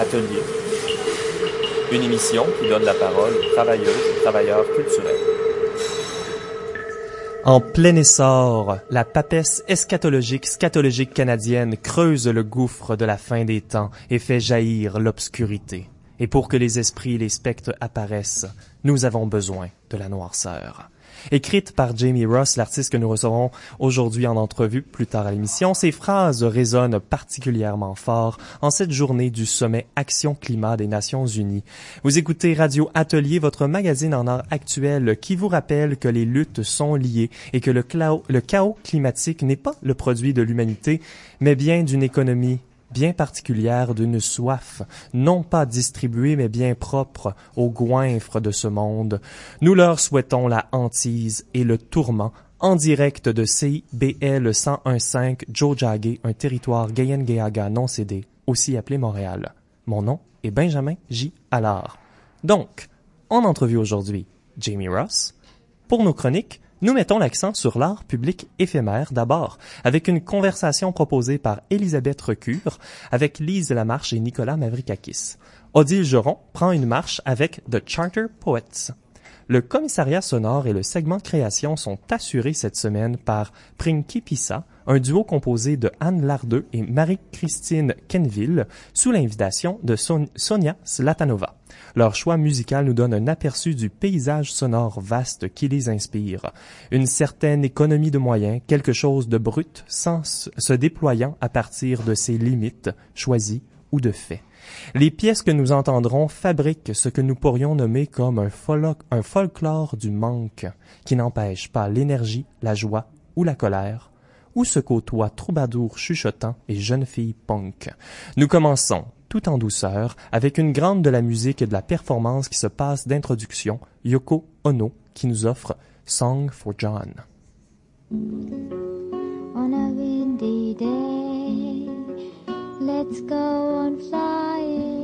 Atelier, une émission qui donne la parole aux travailleuses et travailleurs culturels. En plein essor, la papesse eschatologique scatologique canadienne creuse le gouffre de la fin des temps et fait jaillir l'obscurité. Et pour que les esprits et les spectres apparaissent, nous avons besoin de la noirceur. Écrite par Jamie Ross, l'artiste que nous recevrons aujourd'hui en entrevue plus tard à l'émission, ces phrases résonnent particulièrement fort en cette journée du sommet Action Climat des Nations Unies. Vous écoutez Radio Atelier, votre magazine en art actuel qui vous rappelle que les luttes sont liées et que le, le chaos climatique n'est pas le produit de l'humanité, mais bien d'une économie bien particulière d'une soif, non pas distribuée mais bien propre aux goinfres de ce monde. Nous leur souhaitons la hantise et le tourment en direct de CIBL 1015 Jojage, un territoire Gayen-Gayaga non cédé, aussi appelé Montréal. Mon nom est Benjamin J. Allard. Donc, en entrevue aujourd'hui, Jamie Ross. Pour nos chroniques, nous mettons l'accent sur l'art public éphémère d'abord, avec une conversation proposée par Elisabeth Recure avec Lise Lamarche et Nicolas Mavrikakis. Odile Geron prend une marche avec The Charter Poets. Le commissariat sonore et le segment création sont assurés cette semaine par Prinky Pissa, un duo composé de Anne Lardeux et Marie-Christine Kenville, sous l'invitation de Sonia Slatanova. Leur choix musical nous donne un aperçu du paysage sonore vaste qui les inspire. Une certaine économie de moyens, quelque chose de brut, sans se déployant à partir de ses limites, choisies ou de faits. Les pièces que nous entendrons fabriquent ce que nous pourrions nommer comme un, folklore du manque, qui n'empêche pas l'énergie, la joie ou la colère, où se côtoient troubadours chuchotants et jeunes filles punk. Nous commençons, tout en douceur, avec une grande de la musique et de la performance qui se passe d'introduction, Yoko Ono, qui nous offre Song for John. Let's go on flying.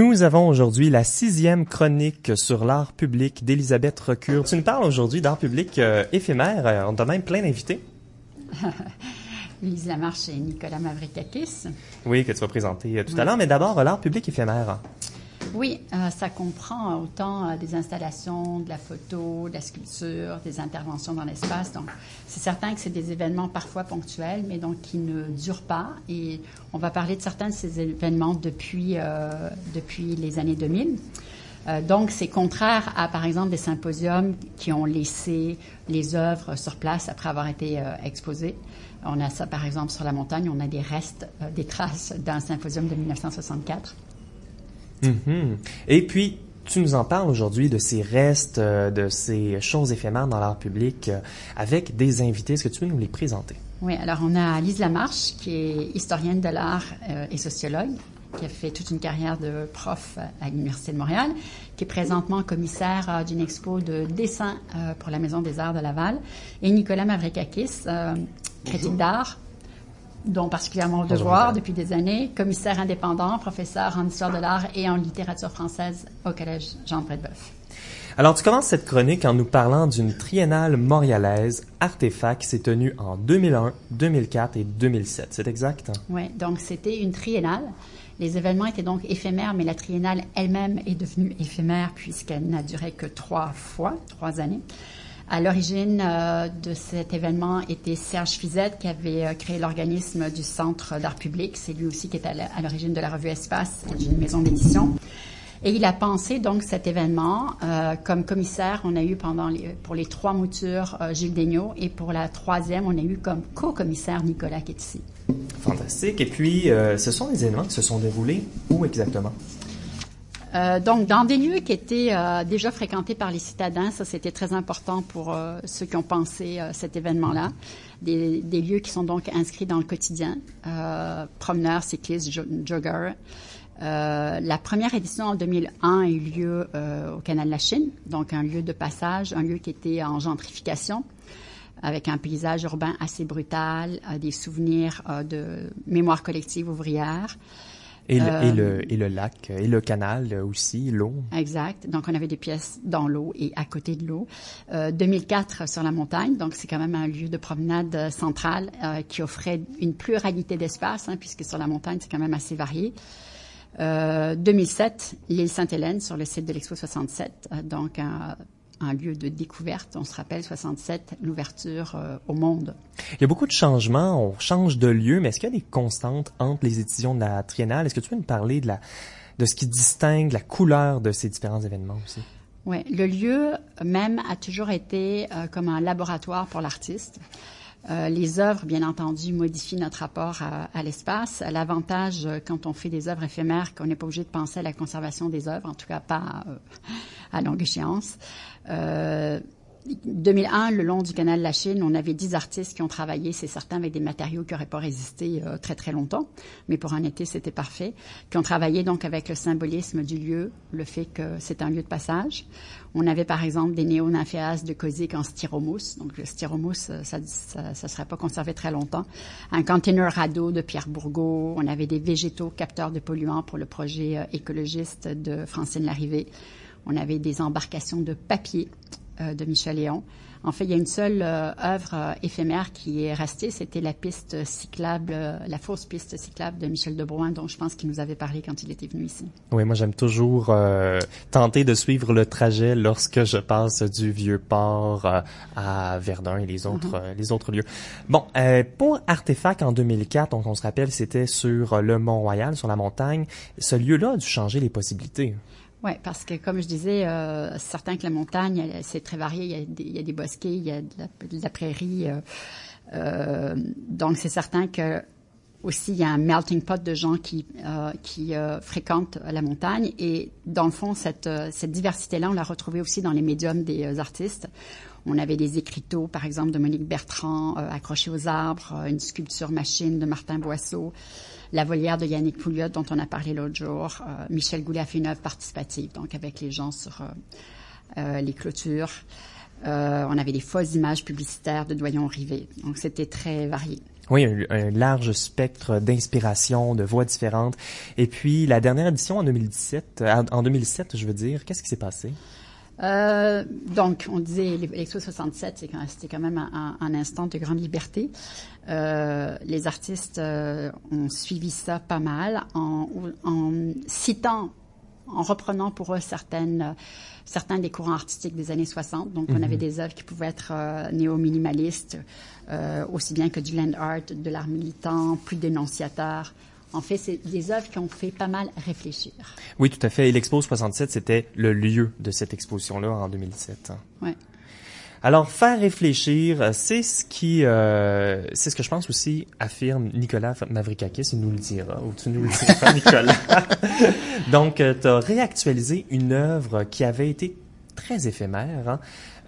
Nous avons aujourd'hui la sixième chronique sur l'art public d'Elisabeth Recure. Tu nous parles aujourd'hui d'art public euh, éphémère. Euh, On a même plein d'invités. Lise Lamarche et Nicolas Mavrikakis. Oui, que tu vas présenter euh, tout à l'heure. Mais d'abord, l'art public éphémère. Oui, euh, ça comprend autant euh, des installations, de la photo, de la sculpture, des interventions dans l'espace. Donc, c'est certain que c'est des événements parfois ponctuels, mais donc qui ne durent pas. Et on va parler de certains de ces événements depuis, euh, depuis les années 2000. Euh, donc, c'est contraire à, par exemple, des symposiums qui ont laissé les œuvres sur place après avoir été euh, exposées. On a ça, par exemple, sur la montagne, on a des restes, euh, des traces d'un symposium de 1964. Mhm. Et puis, tu nous en parles aujourd'hui de ces restes, euh, de ces choses éphémères dans l'art public euh, avec des invités. Est-ce que tu peux nous les présenter? Oui, alors on a Lise Lamarche, qui est historienne de l'art euh, et sociologue, qui a fait toute une carrière de prof à l'Université de Montréal, qui est présentement commissaire euh, d'une expo de dessin euh, pour la Maison des Arts de Laval, et Nicolas Mavrikakis, euh, critique d'art, dont particulièrement au devoir depuis des années, commissaire indépendant, professeur en histoire de l'art et en littérature française au Collège Jean Brébeuf. Alors, tu commences cette chronique en nous parlant d'une triennale montréalaise, Artefact, qui s'est tenue en 2001, 2004 et 2007. C'est exact? hein? Oui, donc c'était une triennale. Les événements étaient donc éphémères, mais la triennale elle-même est devenue éphémère puisqu'elle n'a duré que trois fois, trois années. À l'origine euh, de cet événement était Serge Fizette qui avait euh, créé l'organisme du Centre d'art public. C'est lui aussi qui est à l'origine de la revue Espace, une maison d'édition. Et il a pensé donc cet événement. Euh, comme commissaire, on a eu pendant les, pour les trois moutures Gilles Daigneault et pour la troisième, on a eu comme co-commissaire Nicolas Ketsi. Fantastique. Et puis, ce sont des événements qui se sont déroulés où exactement? Euh, donc, dans des lieux qui étaient euh, déjà fréquentés par les citadins, ça c'était très important pour euh, ceux qui ont pensé euh, cet événement-là. Des, des lieux qui sont donc inscrits dans le quotidien, euh, promeneurs, cyclistes, jo- joggers. La première édition en 2001 a eu lieu au Canal de la Chine, donc un lieu de passage, un lieu qui était en gentrification, avec un paysage urbain assez brutal, des souvenirs de mémoire collective ouvrière. Et le, Euh, et le, et le lac, et le canal euh, aussi, l'eau. Exact. Donc, on avait des pièces dans l'eau et à côté de l'eau. Euh, 2004 sur la montagne. Donc, c'est quand même un lieu de promenade euh, central euh, qui offrait une pluralité d'espace, hein, puisque sur la montagne, c'est quand même assez varié. Euh, 2007, l'île Sainte-Hélène sur le site de l'Expo 67. euh, donc, un, lieu de découverte. On se rappelle 67, l'ouverture euh, au monde. Il y a beaucoup de changements, on change de lieu, mais est-ce qu'il y a des constantes entre les éditions de la triennale? Est-ce que tu peux nous parler de la de ce qui distingue la couleur de ces différents événements aussi? Oui, le lieu même a toujours été euh, comme un laboratoire pour l'artiste. Euh, les œuvres, bien entendu, modifient notre rapport à, l'espace. L'avantage, euh, quand on fait des œuvres éphémères, qu'on n'est pas obligé de penser à la conservation des œuvres, en tout cas pas euh, à longue échéance. Euh, 2001, le long du canal de la Chine, on avait 10 artistes qui ont travaillé, c'est certain, avec des matériaux qui n'auraient pas résisté euh, très très longtemps, mais pour un été, c'était parfait, qui ont travaillé donc avec le symbolisme du lieu, le fait que c'est un lieu de passage. On avait par exemple des néo-nymphéas de Kozik en styromousse, donc le styromousse, euh, ça ne serait pas conservé très longtemps. Un container radeau de Pierre Bourgault, on avait des végétaux capteurs de polluants pour le projet euh, écologiste de Francine Larrivée. On avait des embarcations de papier de Michel Léon. En fait, il y a une seule euh, œuvre euh, éphémère qui est restée, c'était la piste cyclable, euh, la fausse piste cyclable de Michel Debrouin, dont je pense qu'il nous avait parlé quand il était venu ici. Oui, moi j'aime toujours euh, tenter de suivre le trajet lorsque je passe du vieux port euh, à Verdun et les autres euh, les autres lieux. Bon, euh, pour Artefact en 2004, donc on se rappelle, c'était sur le Mont Royal, sur la montagne. Ce lieu-là a dû changer les possibilités. Oui, parce que comme je disais, euh, certain que la montagne, c'est très varié. Il y, a des, il y a des bosquets, il y a de la, de la prairie. euh, euh, donc c'est certain que aussi il y a un melting pot de gens qui euh, qui euh, fréquentent la montagne et dans le fond cette euh, cette diversité là on l'a retrouvée aussi dans les médiums des artistes. On avait des écriteaux par exemple de Monique Bertrand euh, accrochés aux arbres, euh, une sculpture machine de Martin Boisseau, la volière de Yannick Pouliot dont on a parlé l'autre jour. Euh, Michel Goulet a fait une œuvre participative donc avec les gens sur les clôtures. Euh, on avait des fausses images publicitaires de Doyon Rivet. Donc c'était très varié. Oui, un, large spectre d'inspiration, de voix différentes. Et puis la dernière édition en 2017, euh, en 2007, je veux dire, qu'est-ce qui s'est passé? Euh, donc, on disait l'Expo 67, c'est quand- c'était quand même un, un instant de grande liberté. Euh, les artistes euh, ont suivi ça pas mal en, en citant, en reprenant pour eux certaines, certains des courants artistiques des années 60. Donc, on avait des œuvres qui pouvaient être euh, néo-minimalistes, euh, aussi bien que du land art, de l'art militant, plus dénonciateur. En fait, c'est des œuvres qui ont fait pas mal réfléchir. Oui, tout à fait. Et l'Expo 67, c'était le lieu de cette exposition-là en 2017. Ouais. Alors, faire réfléchir, euh, c'est ce qui, euh, c'est ce que je pense aussi affirme Nicolas Mavrikakis, il nous le dira, ou tu nous le diras, Nicolas. Donc, tu as réactualisé une œuvre qui avait été très éphémère. Hein?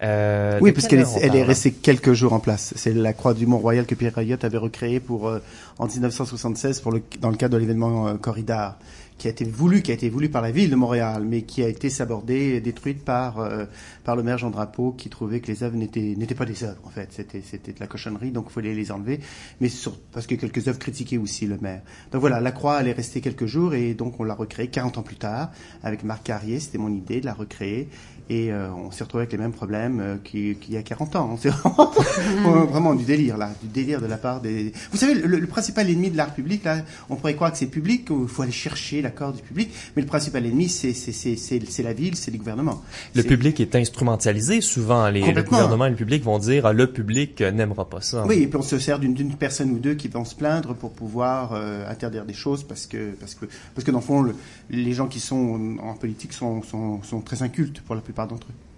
Euh, Oui, puisqu'elle quelle est, elle est parle? restée quelques jours en place. C'est la croix du Mont-Royal que Pierre Rayot avait recréée pour, euh, en 1976 pour le, dans le cadre de l'événement euh, Corridor, qui a été voulu, qui a été voulu par la ville de Montréal, mais qui a été sabordée, détruite par euh, par le maire Jean Drapeau, qui trouvait que les œuvres n'étaient n'étaient pas des œuvres en fait, c'était c'était de la cochonnerie, donc il fallait les enlever, mais sur, parce que quelques œuvres critiquaient aussi le maire. Donc voilà, la croix elle est restée quelques jours et donc on l'a recréée 40 ans plus tard avec Marc Carrier, c'était mon idée de la recréer. Et euh, on s'est retrouvé avec les mêmes problèmes euh, qu'il y a 40 ans. C'est vraiment, vraiment du délire là, du délire de la part des. Vous savez, le, le principal ennemi de l'art public là, on pourrait croire que c'est public, qu'il faut aller chercher l'accord du public, mais le principal ennemi c'est c'est c'est c'est c'est la ville, c'est les gouvernements. Le public est instrumentalisé. Souvent, les, le gouvernement et le public vont dire ah, le public n'aimera pas ça. Oui, et puis on se sert d'une d'une personne ou deux qui vont se plaindre pour pouvoir euh, interdire des choses parce que parce que parce que dans le fond le- les gens qui sont en politique sont sont, sont très incultes pour la plupart d'entre eux.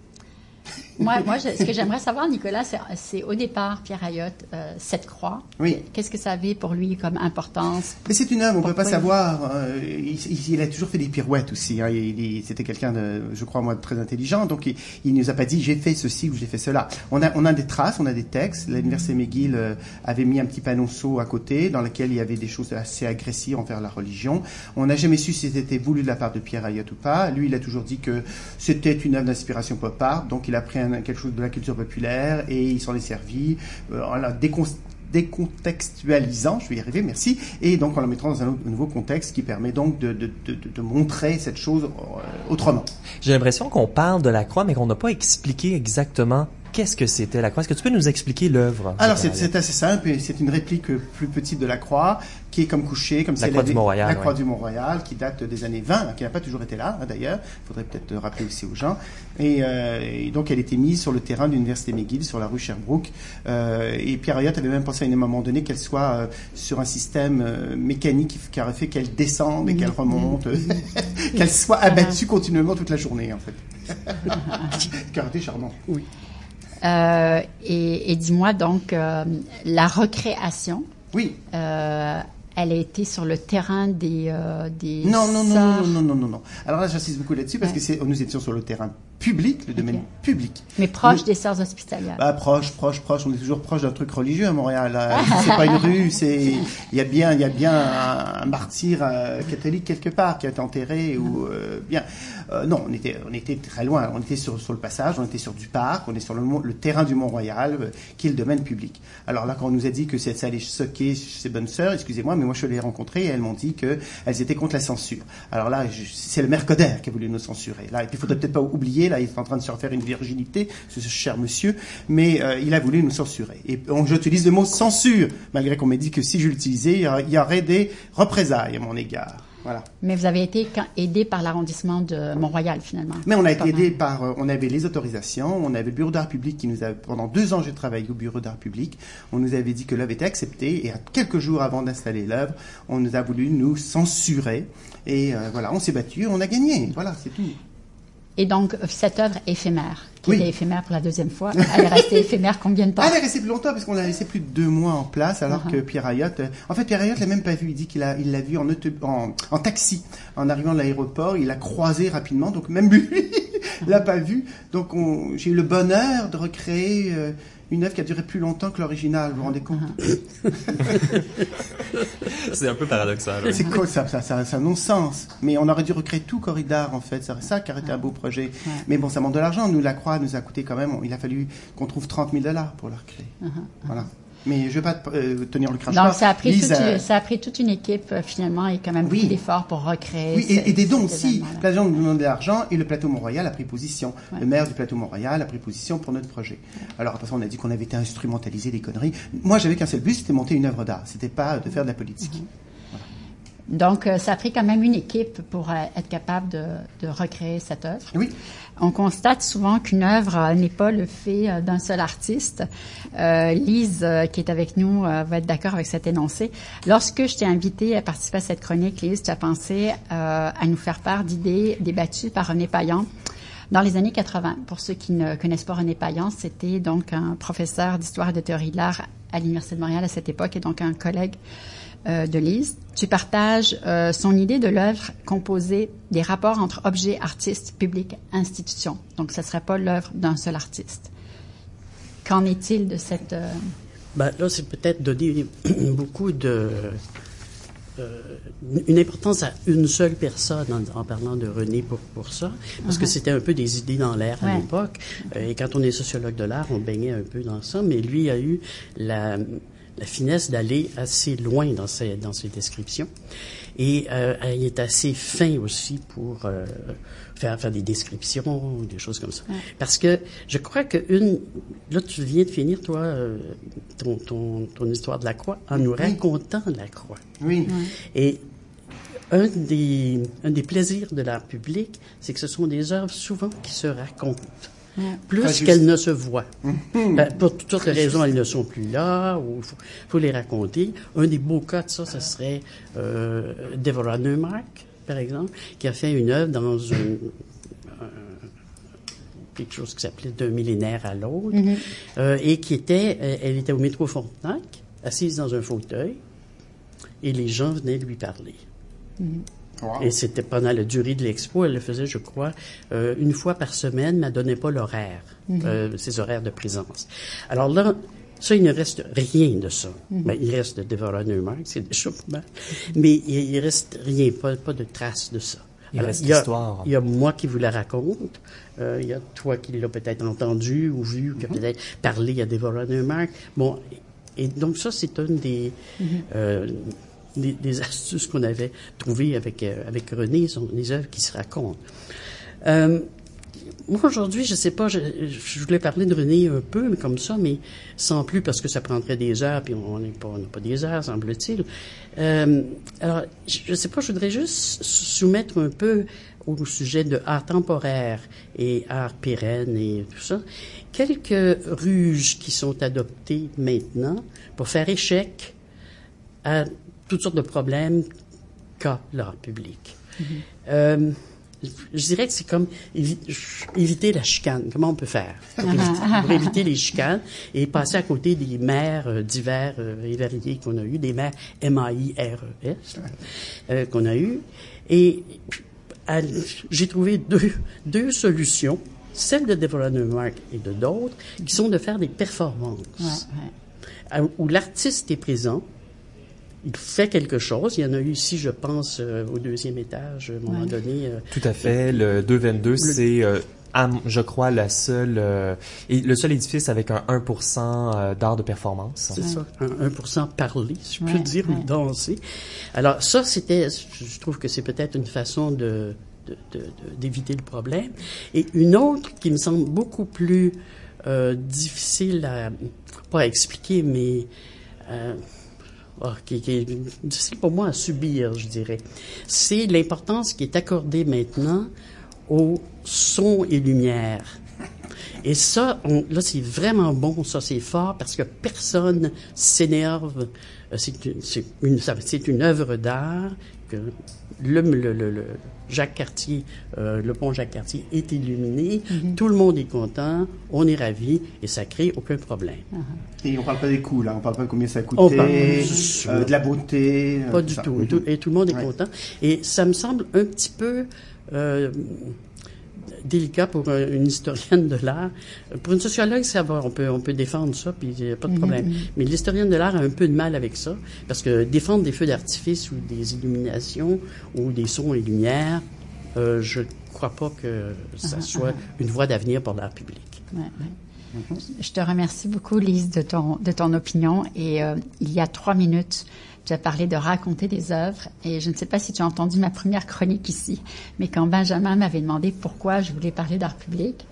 Moi, moi je- ce que j'aimerais savoir, Nicolas, c'est- au départ, Pierre Ayotte, euh, cette croix. Oui. Qu'est-ce que ça avait pour lui comme importance? Mais c'est une œuvre, on peut pas savoir. euh, il, il- a toujours fait des pirouettes aussi. hein, il- il- C'était quelqu'un de, je crois moi, de très intelligent. Donc il, il nous a pas dit j'ai fait ceci ou j'ai fait cela. On a, on a des traces, on a des textes. L'université McGill euh, avait mis un petit panonceau à côté dans lequel il y avait des choses assez agressives envers la religion. On n'a jamais su si c'était voulu de la part de Pierre Ayotte ou pas. Lui, il a toujours dit que c'était une œuvre d'inspiration pop art. Donc il a pris un- quelque chose de la culture populaire et il s'en est servi euh, en la décon- décontextualisant, je vais y arriver, merci, et donc en la mettant dans un, nouveau contexte qui permet donc de- de montrer cette chose euh, autrement. J'ai l'impression qu'on parle de la croix, mais qu'on n'a pas expliqué exactement qu'est-ce que c'était la croix? Est-ce que tu peux nous expliquer l'œuvre? Alors c'est assez simple, c'est une réplique plus petite de la croix, qui est comme couchée, comme La croix du Mont-Royal, La croix ouais. du Mont-Royal, qui date des années 20, qui n'a pas toujours été là, hein, d'ailleurs, il faudrait peut-être le rappeler aussi aux gens. Et, euh, et donc elle était mise sur le terrain de l'Université McGill, sur la rue Sherbrooke, euh, et Pierre Ayotte avait même pensé à un moment donné qu'elle soit euh, sur un système euh, mécanique qui aurait fait qu'elle descende et qu'elle remonte, qu'elle soit abattue continuellement toute la journée, en fait. été charmant. Oui. Euh, et et dis-moi donc, euh, la recréation, Oui. euh, elle a été sur le terrain des, des Non, non, non, non, non, non, non, non. Alors là, j'insiste beaucoup là-dessus parce Ouais. que c'est, nous étions sur le terrain public, le domaine public. mais proche des sœurs hospitalières. Bah, proche, proche, proche. On est toujours proche d'un truc religieux à Montréal. C'est pas une rue, c'est, il y a bien, il y a bien un, un martyr euh, catholique quelque part qui a été enterré ou, euh, bien. Euh, non, on était, on était très loin. On était sur, sur le passage, on était sur du parc, on est sur le, terrain du Mont-Royal, qui est le domaine public. Alors là, quand on nous a dit que ça allait choquer ces bonnes sœurs, excusez-moi, mais moi je les rencontrer et elles m'ont dit que elles étaient contre la censure. Alors là, c'est le Coder qui a voulu nous censurer. Là, et puis il faudrait peut-être pas oublier, là, il est en train de se refaire une virginité, ce, cher monsieur, mais euh, il a voulu nous censurer. Et j'utilise le mot censure, malgré qu'on m'ait dit que si je l'utilisais, il y aurait- des représailles à mon égard. Voilà. Mais vous avez été aidé par l'arrondissement de Mont-Royal, finalement. Mais on a été aidé par, euh, on avait les autorisations, on avait le bureau d'art public qui nous a, pendant deux ans j'ai travaillé au bureau d'art public, on nous avait dit que l'œuvre était acceptée et à quelques jours avant d'installer l'œuvre, on nous a voulu nous censurer et euh, voilà, on s'est battu, on a gagné, voilà, c'est tout. Et donc, cette œuvre éphémère, qui Oui. était éphémère pour la deuxième fois, elle est restée éphémère combien de temps elle est restée plus longtemps parce qu'on l'a laissé plus de deux mois en place, alors Uh-huh. que Pierre Ayotte, euh, en fait Pierre Ayotte l'a même pas vu, il dit qu'il a, il l'a vu en, auto- en, en taxi, en arrivant de l'aéroport, il l'a croisé rapidement, donc même lui l'a pas vu, donc on- j'ai eu le bonheur de recréer euh, une œuvre qui a duré plus longtemps que l'original, vous vous rendez compte? C'est un peu paradoxal. C'est quoi ça, ça, ça, ça a non-sens. Mais on aurait dû recréer tout Corridor en fait, c'est ça qui aurait été un beau projet. Mais bon, ça demande de l'argent. Nous, la croix nous a coûté quand même, il a fallu qu'on trouve 30 000 dollars pour la recréer. Voilà. Mais je vais pas euh, tenir le crachoir. Donc, ça a, pris toute, a- ça a pris toute une équipe, euh, finalement, et quand même Oui. beaucoup d'efforts pour recréer. Oui, et, ce- et des dons aussi. Les gens nous demandent de l'argent et le plateau Mont-Royal a pris position. Ouais. Le maire du plateau Mont-Royal a pris position pour notre projet. Alors, après ça, on a dit qu'on avait été instrumentalisé des conneries. Moi, j'avais qu'un seul but, c'était monter une œuvre d'art. C'était pas de faire de la politique. Donc, euh, ça a pris quand même une équipe pour euh, être capable de, de recréer cette œuvre. Oui. On constate souvent qu'une œuvre euh, n'est pas le fait euh, d'un seul artiste. Euh, Lise, euh, qui est avec nous, va être d'accord avec cet énoncé. Lorsque je t'ai invité à participer à cette chronique, Lise, tu as pensé euh, à nous faire part d'idées débattues par René Payan dans les années 80. Pour ceux qui ne connaissent pas René Payan, c'était donc un professeur d'histoire et de théorie de l'art à l'Université de Montréal à cette époque et donc un collègue euh, de Lise. Tu partages euh, son idée de l'œuvre composée des rapports entre objet, artiste, public, institution. Donc, ce ne serait pas l'œuvre d'un seul artiste. Qu'en est-il de cette... euh, Ben, là, c'est peut-être donner beaucoup de, une importance à une seule personne en, en parlant de René pour, pour ça, parce que c'était un peu des idées dans l'air à l'époque. Et quand on est sociologue de l'art, on baignait un peu dans ça, mais lui a eu la, la finesse d'aller assez loin dans ses, dans ses descriptions. Et euh, il est assez fin aussi pour euh, faire, faire des descriptions, des choses comme ça. Parce que je crois que une... Là, tu viens de finir, toi, euh, ton, ton, ton histoire de la croix, en nous racontant la croix. Oui. Et un des, un des plaisirs de l'art public, c'est que ce sont des œuvres souvent qui se racontent. Très Plus qu'elles ne se voient. Ben, pour toutes de raisons, elles ne sont plus là, ou il faut, faut les raconter. Un des beaux cas de ça, ce serait euh, Deborah Neumark, par exemple, qui a fait une œuvre dans un, un- quelque chose qui s'appelait D'un millénaire à l'autre, euh, et qui était, euh, elle était au métro Frontenac, assise dans un fauteuil, et les gens venaient lui parler. Wow. Et c'était pendant la durée de l'expo, elle le faisait, je crois, euh, une fois par semaine, mais elle donnait pas l'horaire, euh, ses horaires de présence. Alors là, ça, il ne reste rien de ça. Ben, il reste de Deborah Neumark, c'est mal. Mais il, il reste rien, pas, pas de traces de ça. Il Alors, reste y a- l'histoire. Il y a moi qui vous la raconte. Euh, il y a toi qui l'as peut-être entendu ou vu, qui a peut-être parlé à Deborah Neumark. Bon, et donc ça, c'est une des, euh, des, des astuces qu'on avait trouvées avec, euh, avec René, sont des œuvres qui se racontent. Euh, moi, aujourd'hui, je sais pas, je, je voulais parler de René un peu, mais comme ça, mais sans plus, parce que ça prendrait des heures, puis on n'est pas, on n'a pas des heures, semble-t-il. Euh, alors, je, je sais pas, je voudrais juste soumettre un peu au sujet de art temporaire et art pérenne et tout ça, quelques ruses qui sont adoptées maintenant pour faire échec à toutes sortes de problèmes qu'a l'art public. Euh, je dirais que c'est comme évi- éviter la chicane. Comment on peut faire pour éviter, pour éviter les chicanes et passer à côté des maires euh, divers euh, et variés qu'on a eu, des maires M-A-I-R-E-S euh, qu'on a eu. Et j'ai trouvé deux, deux solutions, celle de Deborah Neumark et de d'autres, qui sont de faire des performances Ouais, ouais. où l'artiste est présent, il fait quelque chose. Il y en a eu ici, je pense, euh, au deuxième étage, à un moment Ouais. donné. euh, Tout à fait. Le 222, c'est, euh, je crois, la seule, euh, et le seul édifice avec un 1% euh, d'art de performance. c'est ça, un 1% parler, si je peux Ouais, dire, ouais. ou danser. Alors ça, c'était, je trouve que c'est peut-être une façon de de- de- de- d'éviter le problème. Et une autre qui me semble beaucoup plus euh, difficile à, pas à expliquer, mais oh, qui, est difficile pour moi à subir, je dirais, c'est l'importance qui est accordée maintenant au son et lumière. Et ça, on- là, c'est vraiment bon, ça, c'est fort, parce que personne s'énerve. Euh, C'est une, œuvre d'art le- Jacques Cartier, euh, le pont Jacques Cartier est illuminé, tout le monde est content, on est ravi, et ça crée aucun problème. Et on parle pas des coûts, là. On parle pas de combien ça a On coûté, parle- euh, de la beauté. euh, Pas du ça. tout. Mhm. Et tout. Et tout le monde est Ouais. content. Et ça me semble un petit peu euh, délicat pour un- une historienne de l'art. Pour une sociologue, ça va. On peut, on peut défendre ça, puis il n'y a pas de problème. Mais l'historienne de l'art a un peu de mal avec ça, parce que défendre des feux d'artifice ou des illuminations ou des sons et lumières, euh, je crois pas que ça soit une voie d'avenir pour l'art public. Ouais, ouais. Je te remercie beaucoup, Lise, de ton, de ton opinion. Et euh, il y a trois minutes, tu as parlé de raconter des œuvres. Et je ne sais pas si tu as entendu ma première chronique ici, mais quand Benjamin m'avait demandé pourquoi je voulais parler d'art public,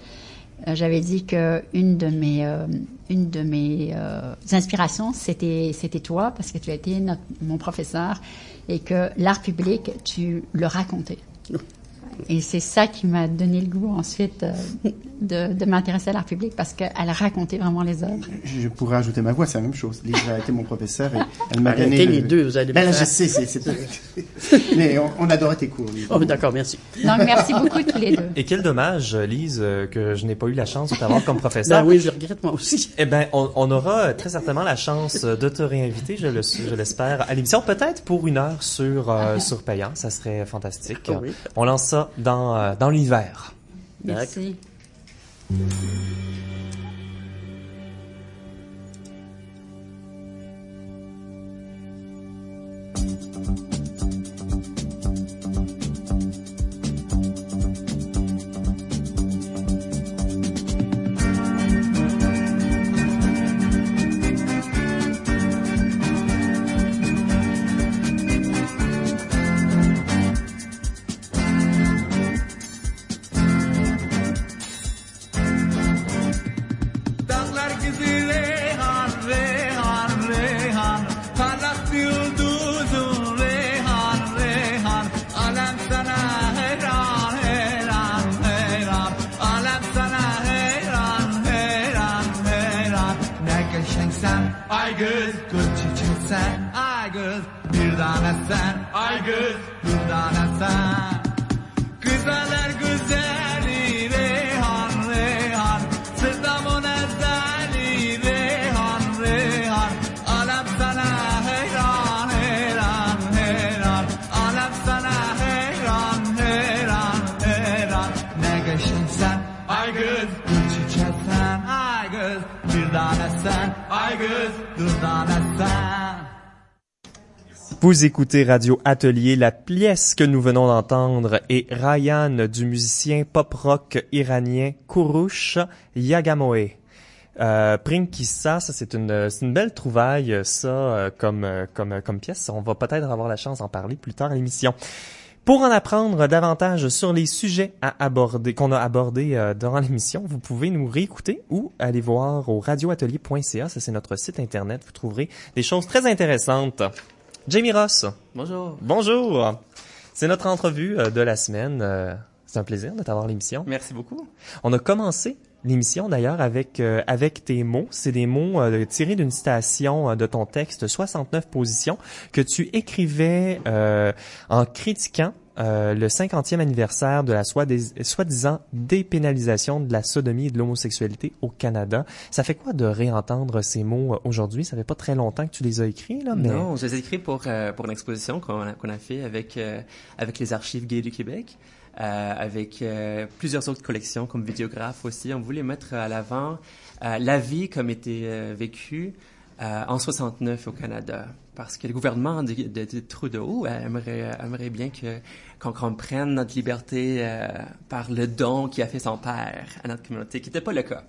euh, j'avais dit que une de mes, euh, une de mes euh, inspirations, c'était, c'était toi, parce que tu as été notre- mon professeur, et que l'art public, tu le racontais. Et c'est ça qui m'a donné le goût ensuite euh, de, de m'intéresser à l'art public parce qu'elle racontait vraiment les œuvres. Je pourrais ajouter ma voix, c'est la même chose. Lise a été mon professeur et elle m'a donné. les le- deux, vous allez Ben là, je sais, c'est. Mais on, on adorait tes cours, Lise. Oh, d'accord, merci. Donc, merci beaucoup tous les deux. Et quel dommage, Lise, euh, que je n'ai pas eu la chance de t'avoir comme professeur. Ben oui, je regrette moi aussi. Eh ben, on, on aura très certainement la chance de te réinviter, je le- je l'espère, à l'émission, peut-être pour une heure sur euh, sur payant, ça serait fantastique. Ah oui. On lance ça dans euh, dans l'hiver. Merci. Vous écoutez Radio Atelier. La pièce que nous venons d'entendre est Ryan du musicien pop-rock iranien Kurush Yagamoe. Euh, Prinkissa, ça c'est une, une belle trouvaille, ça, euh, comme, euh, comme, comme pièce. On va peut-être avoir la chance d'en parler plus tard à l'émission. Pour en apprendre davantage sur les sujets à aborder, qu'on a abordés euh, durant l'émission, vous pouvez nous réécouter ou aller voir au radioatelier.ca. Ça, c'est notre site internet. Vous trouverez des choses très intéressantes. Jamie Ross. Bonjour. Bonjour. C'est notre entrevue euh, de la semaine. Euh, C'est un plaisir de t'avoir l'émission. Merci beaucoup. On a commencé l'émission d'ailleurs avec euh, avec tes mots. C'est des mots euh, tirés d'une citation euh, de ton texte 69 positions que tu écrivais euh, en critiquant euh, le 50e anniversaire de la soi-disant dépénalisation de la sodomie et de l'homosexualité au Canada. Ça fait quoi de réentendre ces mots aujourd'hui? Ça fait pas très longtemps que tu les as écrits, là, mais... Non, je les ai écrits pour, pour une exposition qu'on a, qu'on a fait avec, avec les archives gays du Québec, avec euh, plusieurs autres collections comme vidéographe aussi. On voulait mettre à l'avant euh, la vie comme était euh, vécue euh, en 69 au Canada. Parce que le gouvernement de, de- de Trudeau euh, aimerait, aimerait bien que qu'on comprenne notre liberté euh, par le don qui a fait son père à notre communauté, qui n'était pas le cas.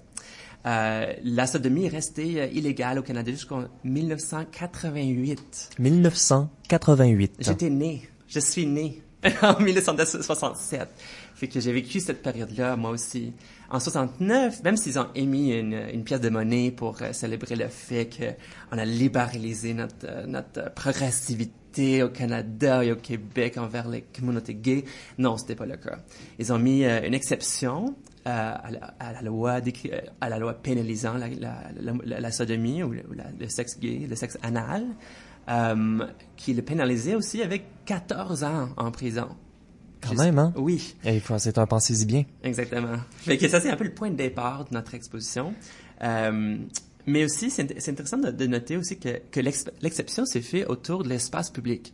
Euh, la sodomie est restée euh, illégale au Canada jusqu'en 1988. 1988. J'étais né. Je suis né en 1967. Fait que j'ai vécu cette période-là, moi aussi. En 69, même s'ils ont émis une, pièce de monnaie pour euh, célébrer le fait qu'on a libéralisé notre, euh, notre progressivité au Canada et au Québec envers les communautés gays, non, c'était pas le cas. Ils ont mis euh, une exception à, la, loi pénalisant la, sodomie ou, le sexe gay, le sexe anal, euh, qui le pénalisait aussi avec 14 ans en prison. Quand Juste- même, hein? Oui, Et il faut, c'est un pensez-y bien. exactement. Fait que ça, c'est un peu le point de départ de notre exposition. Euh, mais aussi, c'est int- c'est intéressant de, de noter aussi que, que l'ex- l'exception s'est fait autour de l'espace public.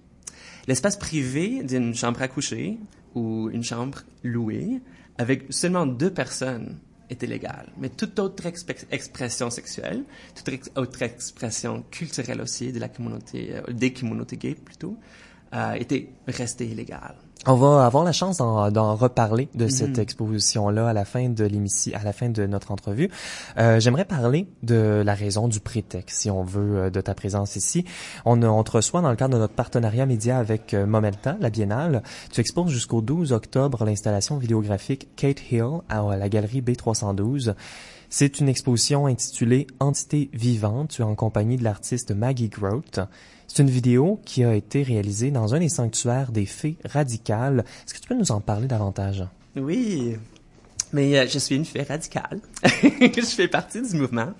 L'espace privé d'une chambre à coucher ou une chambre louée avec seulement deux personnes est illégal. Mais toute autre expression sexuelle, toute autre expression culturelle aussi de la communauté, euh, des communautés gays plutôt, euh, était restée illégale. On va avoir la chance d'en, reparler de Mhm. cette exposition-là à la fin de l'émission, à la fin de notre entrevue. Euh, j'aimerais parler de la raison du prétexte, si on veut, euh, de ta présence ici. On, on te reçoit dans le cadre de notre partenariat média avec euh, Momenta, la Biennale. Tu exposes jusqu'au 12 octobre l'installation vidéographique Kate Hill à la galerie B312. C'est une exposition intitulée Entité vivante. Tu es en compagnie de l'artiste Maggie Grote. C'est une vidéo qui a été réalisée dans un des sanctuaires des fées radicales. Est-ce que tu peux nous en parler davantage? Oui, mais euh, je suis une fée radicale. je fais partie du mouvement.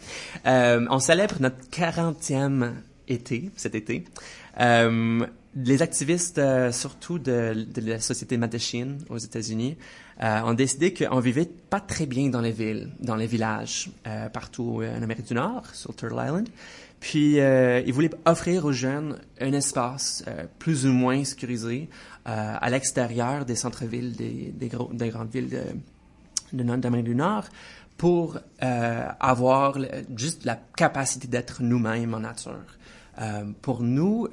Euh, on célèbre notre 40e été, cet été. Euh, les activistes, surtout de, la société Mattachine aux États-Unis, ont décidé qu'on vivait pas très bien dans les villes, dans les villages, partout en Amérique du Nord, sur Turtle Island. Puis, euh, ils voulaient offrir aux jeunes un espace euh, plus ou moins sécurisé euh, à l'extérieur des centres-villes des, des, des grandes villes de, de d'Amérique du Nord pour euh, avoir juste la capacité d'être nous-mêmes en nature. Euh, pour nous,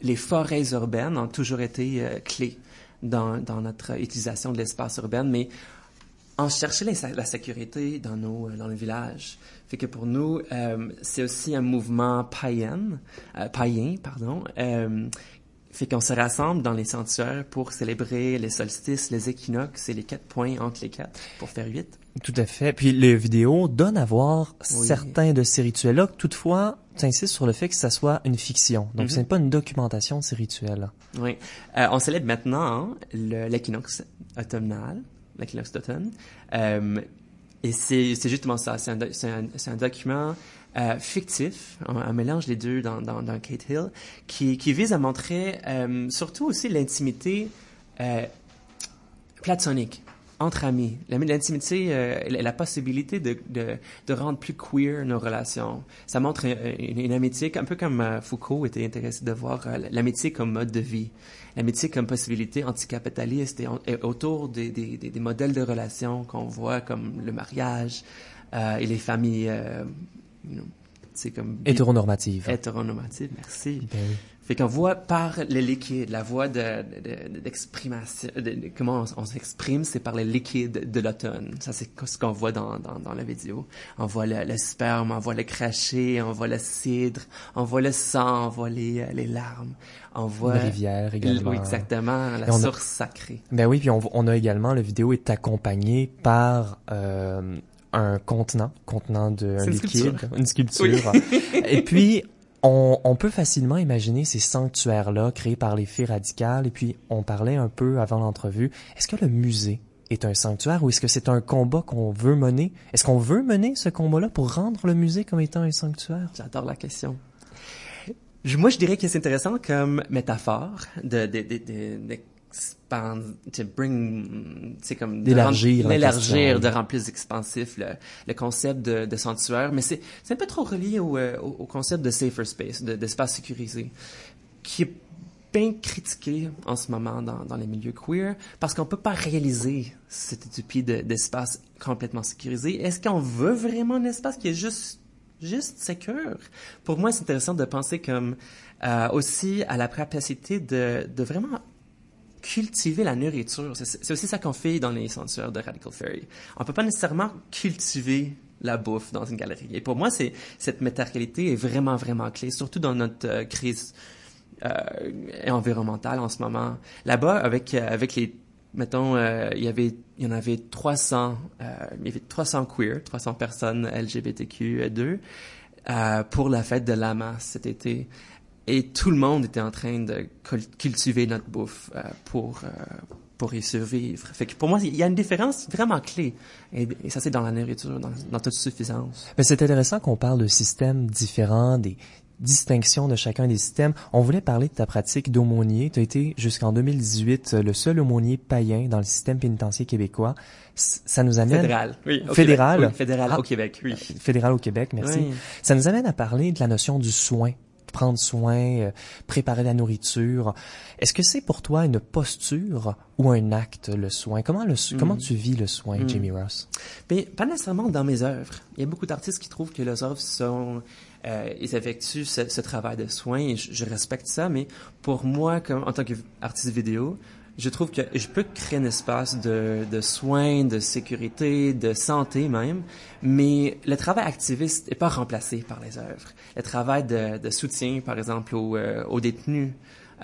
les forêts urbaines ont toujours été euh, clés dans, dans notre utilisation de l'espace urbain, mais on cherchait la, la sécurité dans nos euh, dans le village. Fait que pour nous, euh, c'est aussi un mouvement païen, euh, païen, pardon. Euh, fait qu'on se rassemble dans les sanctuaires pour célébrer les solstices, les équinoxes et les quatre points entre les quatre pour faire huit. Tout à fait. Puis les vidéos donnent à voir Oui. certains de ces rituels-là. Toutefois, tu insistes sur le fait que ça soit une fiction. Donc, Mhm. ce n'est pas une documentation de ces rituels. Oui. On célèbre maintenant hein, l'équinoxe automnal, l'équinoxe d'automne. Euh, et c'est justement ça. C'est un, document euh, fictif, un, mélange des deux dans, dans, Kate Hill, qui, qui vise à montrer euh, surtout aussi l'intimité platonique entre amis, l'intimité, euh, la, possibilité de, de, rendre plus queer nos relations. Ça montre une, amitié, un peu comme Foucault était intéressé de voir l'amitié comme mode de vie, l'amitié comme possibilité anticapitaliste et, on- et autour des, des, des, des modèles de relations qu'on voit comme le mariage euh, et les familles, euh, c'est comme bi- Hétéronormative. hétéronormatives. Merci. Ben oui. Fait qu'on voit par le liquide, la voie de, de- de- d'exprimation, de, de- comment on, on s'exprime, c'est par le liquide de l'automne. Ça, c'est ce qu'on voit dans, dans, dans la vidéo. On voit le, le sperme, on voit le crachet, on voit le cidre, on voit le sang, on voit les, les larmes, on voit... Une rivière également. Oui, exactement, la a- source sacrée. Ben oui, puis on, on a également, le vidéo est accompagné par euh, un contenant, contenant de un liquide, sculpture. une sculpture. et puis, on, on peut facilement imaginer ces sanctuaires-là créés par les filles radicales. Et puis, on parlait un peu avant l'entrevue. Est-ce que le musée est un sanctuaire ou est-ce que c'est un combat qu'on veut mener? Est-ce qu'on veut mener ce combat-là pour rendre le musée comme étant un sanctuaire? J'adore la question. Je- Moi, je dirais que c'est intéressant comme métaphore de, de, de, de, to bring, c'est comme D'élargir d'élargir, de rendre plus expansif le, le concept de, de sanctuaire, mais c'est, c'est un peu trop relié au, euh, au, au concept de safer space, de, d'espace sécurisé, qui est bien critiqué en ce moment dans, dans les milieux queer parce qu'on peut pas réaliser cette utopie de- d'espace complètement sécurisé. Est-ce qu'on veut vraiment un espace qui est juste juste sécure? Pour moi, c'est intéressant de penser comme euh, aussi à la capacité de, de vraiment cultiver la nourriture. C'est c'est aussi ça qu'on fait dans les sanctuaires de Radical Fairy. On peut pas nécessairement cultiver la bouffe dans une galerie. Et pour moi, c'est cette matérialité est vraiment, vraiment clé, surtout dans notre euh, crise euh, environnementale en ce moment. Là-bas, avec, euh, avec les mettons, euh, il y avait, il y en avait 300, euh, il y avait 300 queer, 300 personnes LGBTQ2 euh, pour la fête de Lama cet été. Et tout le monde était en train de cul- cultiver notre bouffe euh, pour, euh, pour y survivre. Fait pour moi, il y a une différence vraiment clé. Et, ça, c'est dans la nourriture, dans, toute suffisance. Mais c'est intéressant qu'on parle de systèmes différents, distinctions de chacun des systèmes. On voulait parler de ta pratique d'aumônier. Tu as été jusqu'en 2018 le seul aumônier païen dans le système pénitentiaire québécois. Ça nous amène... Fédéral, oui. au Fédéral? Québec. Oui, fédéral Ah. au Québec, oui. Fédéral au Québec, merci. Oui. Ça nous amène à parler de la notion du soin, de prendre soin, euh, préparer la nourriture. Est-ce que c'est pour toi une posture ou un acte, le soin? Comment, le, Mm. comment tu vis le soin, Mm. Jamie Ross? Mais pas nécessairement dans mes œuvres. Il y a beaucoup d'artistes qui trouvent que leurs œuvres sont, euh, ils effectuent ce, ce travail de soin et je, je respecte ça. Mais pour moi, comme en tant qu'artiste vidéo, je trouve que je peux créer un espace de, de soins, de sécurité, de santé même, mais le travail activiste n'est pas remplacé par les œuvres. Le travail de, de soutien, par exemple, aux, euh, aux détenus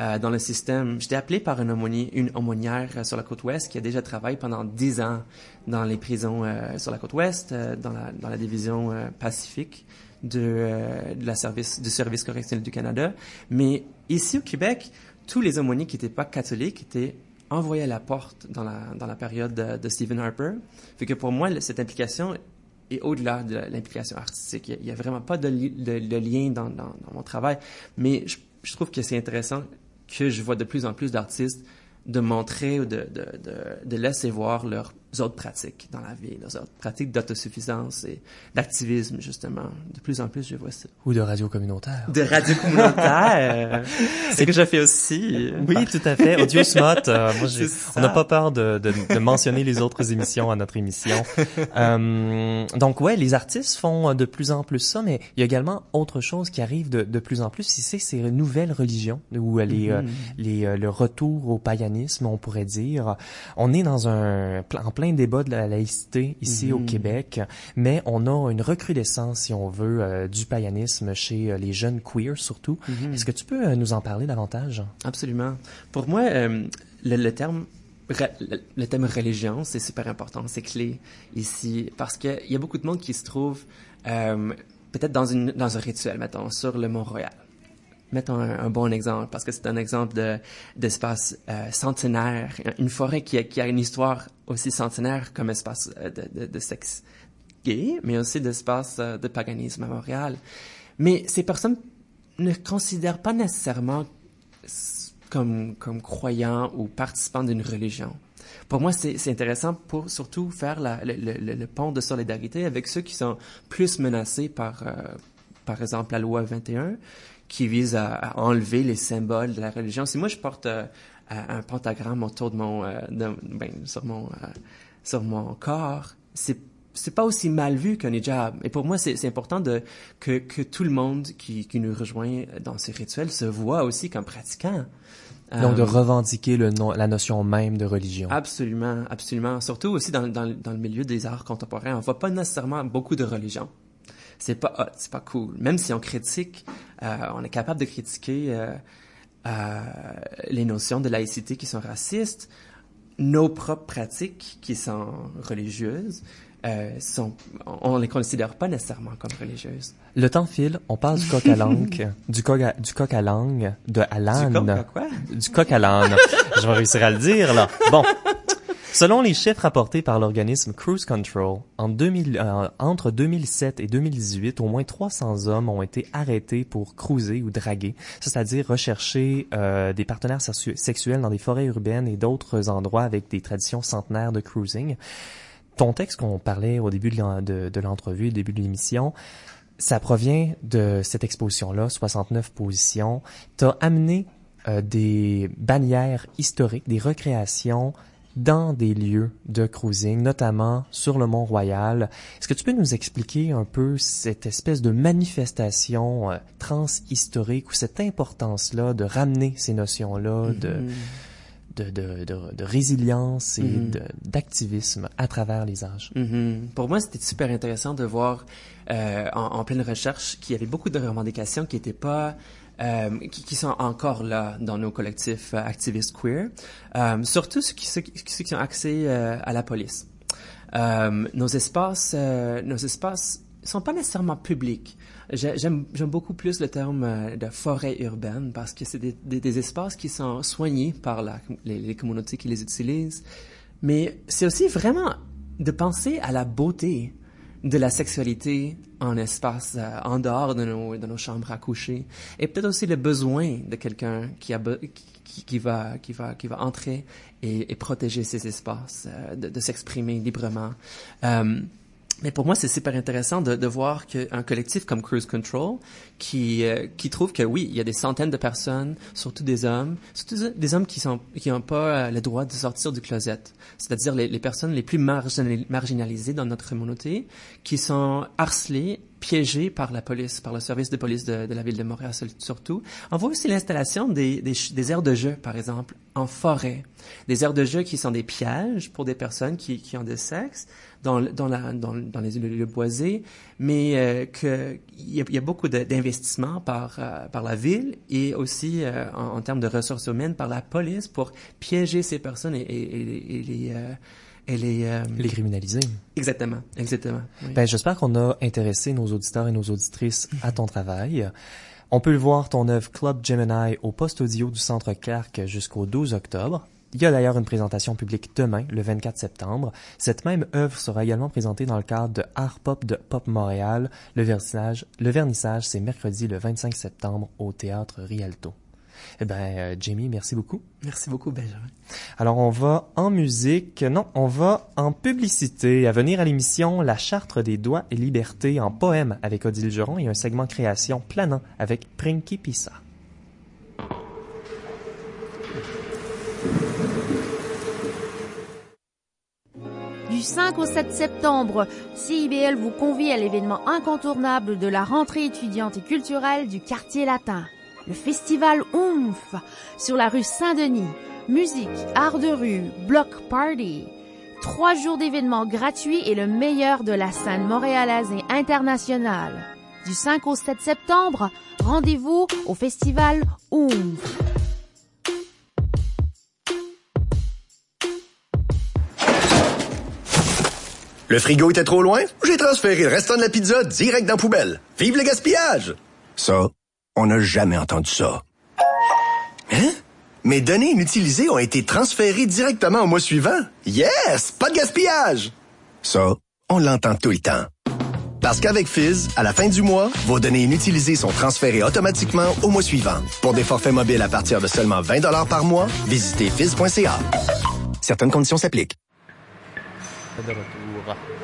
euh, dans le système. J'étais appelé par une, aumônier, une aumônière euh, sur la côte ouest qui a déjà travaillé pendant dix ans dans les prisons euh, sur la côte ouest, euh, dans, la, dans la division Pacifique de, euh, de la service, du service correctionnel du Canada. Mais ici au Québec, tous les aumôniers qui n'étaient pas catholiques étaient envoyés à la porte dans la, dans la période de, Stephen Harper. Fait que pour moi, cette implication est au-delà de l'implication artistique. Il n'y a, vraiment pas de, li- de- de lien dans, mon travail. Mais je, je trouve que c'est intéressant que je vois de plus en plus d'artistes de montrer ou de, de, laisser voir leurs autres pratiques dans la vie, leurs autres pratiques d'autosuffisance et d'activisme, justement. De plus en plus, je vois ça. Ou de radio communautaire? De radio communautaire, c'est ce que je fais aussi. Oui, tout à fait. Audio Smart. euh, moi, on n'a pas peur de, de, de mentionner les autres émissions à notre émission. Euh, donc, ouais, les artistes font de plus en plus ça, mais il y a également autre chose qui arrive de, de plus en plus. C'est ces nouvelles religions ou les, euh, les euh, le retour au païanisme, on pourrait dire. On est dans un en plein débat de la laïcité ici au Mhm. Québec, mais on a une recrudescence, si on veut, euh, du païanisme chez euh, les jeunes queers surtout. Mhm. Est-ce que tu peux euh, nous en parler davantage? Absolument. Pour moi, le, le terme le, le thème religion, c'est super important, c'est clé ici, parce qu'il y a beaucoup de monde qui se trouve euh, peut-être dans, une, dans un rituel, mettons, sur le Mont-Royal. Mettons un, bon exemple, parce que c'est un exemple de, d'espace euh, centenaire, une forêt qui a, qui a une histoire aussi centenaire comme espace euh, de, de, sexe gay, mais aussi d'espaces euh, de paganisme à Montréal. Mais ces personnes ne considèrent pas nécessairement comme, comme croyants ou participants d'une religion. Pour moi, c'est intéressant pour surtout faire le- le- le pont de solidarité avec ceux qui sont plus menacés par, euh, par exemple, la loi 21, qui vise à, à enlever les symboles de la religion. Si moi je porte euh, un pentagramme autour de mon, euh, de- ben, sur mon, euh, sur mon corps, c'est c'est pas aussi mal vu qu'un hijab. Et pour moi, c'est important de que que tout le monde qui qui nous rejoint dans ces rituels se voit aussi comme pratiquant. Donc, de revendiquer le nom, la notion même de religion. Absolument, absolument. Surtout aussi dans, dans, dans le milieu des arts contemporains, on voit pas nécessairement beaucoup de religion. C'est pas hot, c'est pas cool. Même si on critique, euh, on est capable de critiquer euh, euh, les notions de laïcité qui sont racistes, nos propres pratiques qui sont religieuses, euh, sont, on les considère pas nécessairement comme religieuses. Le temps file, on parle du coq à langue, du coq à, du coq à langue, de Alan. Du coq à quoi? Du coq à l'âne. Je vais réussir à le dire, là. Bon. Selon les chiffres rapportés par l'organisme Cruise Control, en 2000, euh, entre 2007 et 2018, au moins 300 hommes ont été arrêtés pour cruiser ou draguer, c'est-à-dire rechercher euh, des partenaires sexu- sexuels dans des forêts urbaines et d'autres endroits avec des traditions centenaires de cruising. Ton texte qu'on parlait au début de l'entrevue, au début de l'émission, ça provient de cette exposition-là, 69 positions. T'as amené euh, des bannières historiques, des recréations dans des lieux de cruising, notamment sur le Mont-Royal. Est-ce que tu peux nous expliquer un peu cette espèce de manifestation euh, transhistorique ou cette importance-là de ramener ces notions-là de, Mhm. de, de, de, de résilience et Mhm. d'activisme à travers les âges? Mhm. Pour moi, c'était super intéressant de voir euh, en, en pleine recherche qu'il y avait beaucoup de revendications qui étaient pas euh, qui, qui sont encore là dans nos collectifs euh, activistes queer, euh, surtout ceux qui, ceux, qui- euh, à la police. Nos espaces, nos espaces sont pas nécessairement publics. J'ai- J'aime beaucoup plus le terme de forêt urbaine parce que c'est des, des, des espaces qui sont soignés par la, les, les communautés qui les utilisent. Mais c'est aussi vraiment de penser à la beauté de la sexualité en espace, euh, en dehors de nos, de nos chambres à coucher. Et peut-être aussi le besoin de quelqu'un qui, qui, qui, va, qui, va, qui va entrer et, et protéger ces espaces, euh, de, de s'exprimer librement. Euh, mais pour moi, c'est super intéressant de, de voir qu'un collectif comme Cruise Control, qui, euh, qui trouve que oui, il y a des centaines de personnes, surtout des hommes, surtout des hommes qui sont qui n'ont pas euh, le droit de sortir du closet, c'est-à-dire les, les personnes les plus marginali- marginalisées dans notre communauté, qui sont harcelées, piégées par la police, par le service de police de, la ville de Montréal sur- surtout. On voit aussi l'installation des, des, des aires de jeu, par exemple, en forêt. Des aires de jeu qui sont des pièges pour des personnes qui, qui ont des sexes dans, le- dans, la, dans, dans les lieux boisés, mais euh, que y, y a beaucoup d'investissements par, euh, par la ville et aussi euh, en, en termes de ressources humaines par la police pour piéger ces personnes et, et, et- et les... et les, euh, Les criminalisés. Exactement, exactement. oui. Ben, j'espère qu'on a intéressé nos auditeurs et nos auditrices à ton travail. On peut le voir ton œuvre Club Gemini au poste audio du Centre Carc jusqu'au 12 octobre. Il y a d'ailleurs une présentation publique demain, le 24 septembre. Cette même œuvre sera également présentée dans le cadre de Art Pop de Pop Montréal. Le vernissage, le vernissage, c'est mercredi le 25 septembre au Théâtre Rialto. Eh ben, euh, Jamie, merci beaucoup. Merci beaucoup, Benjamin. Alors on va en musique, non, on va en publicité. À venir à l'émission La Charte des droits et libertés en poème avec Odile Geron et un segment création planant avec Prinky Pissa. Du 5 au 7 septembre, CIBL vous convie à l'événement incontournable de la rentrée étudiante et culturelle du quartier latin. Le festival OOMF sur la rue Saint-Denis. Musique, art de rue, block party. Trois jours d'événements gratuits et le meilleur de la scène montréalaise et internationale. Du 5 au 7 septembre, rendez-vous au festival OOMF. Le frigo était trop loin? J'ai transféré le restant de la pizza direct dans la poubelle. Vive le gaspillage! Ça, on n'a jamais entendu ça. Hein? Mes données inutilisées ont été transférées directement au mois suivant. Yes! Pas de gaspillage! Ça, on l'entend tout le temps. Parce qu'avec Fizz, à la fin du mois, vos données inutilisées sont transférées automatiquement au mois suivant. Pour des forfaits mobiles à partir de seulement 20 par mois, visitez fizz.ca. Certaines conditions s'appliquent. De retour.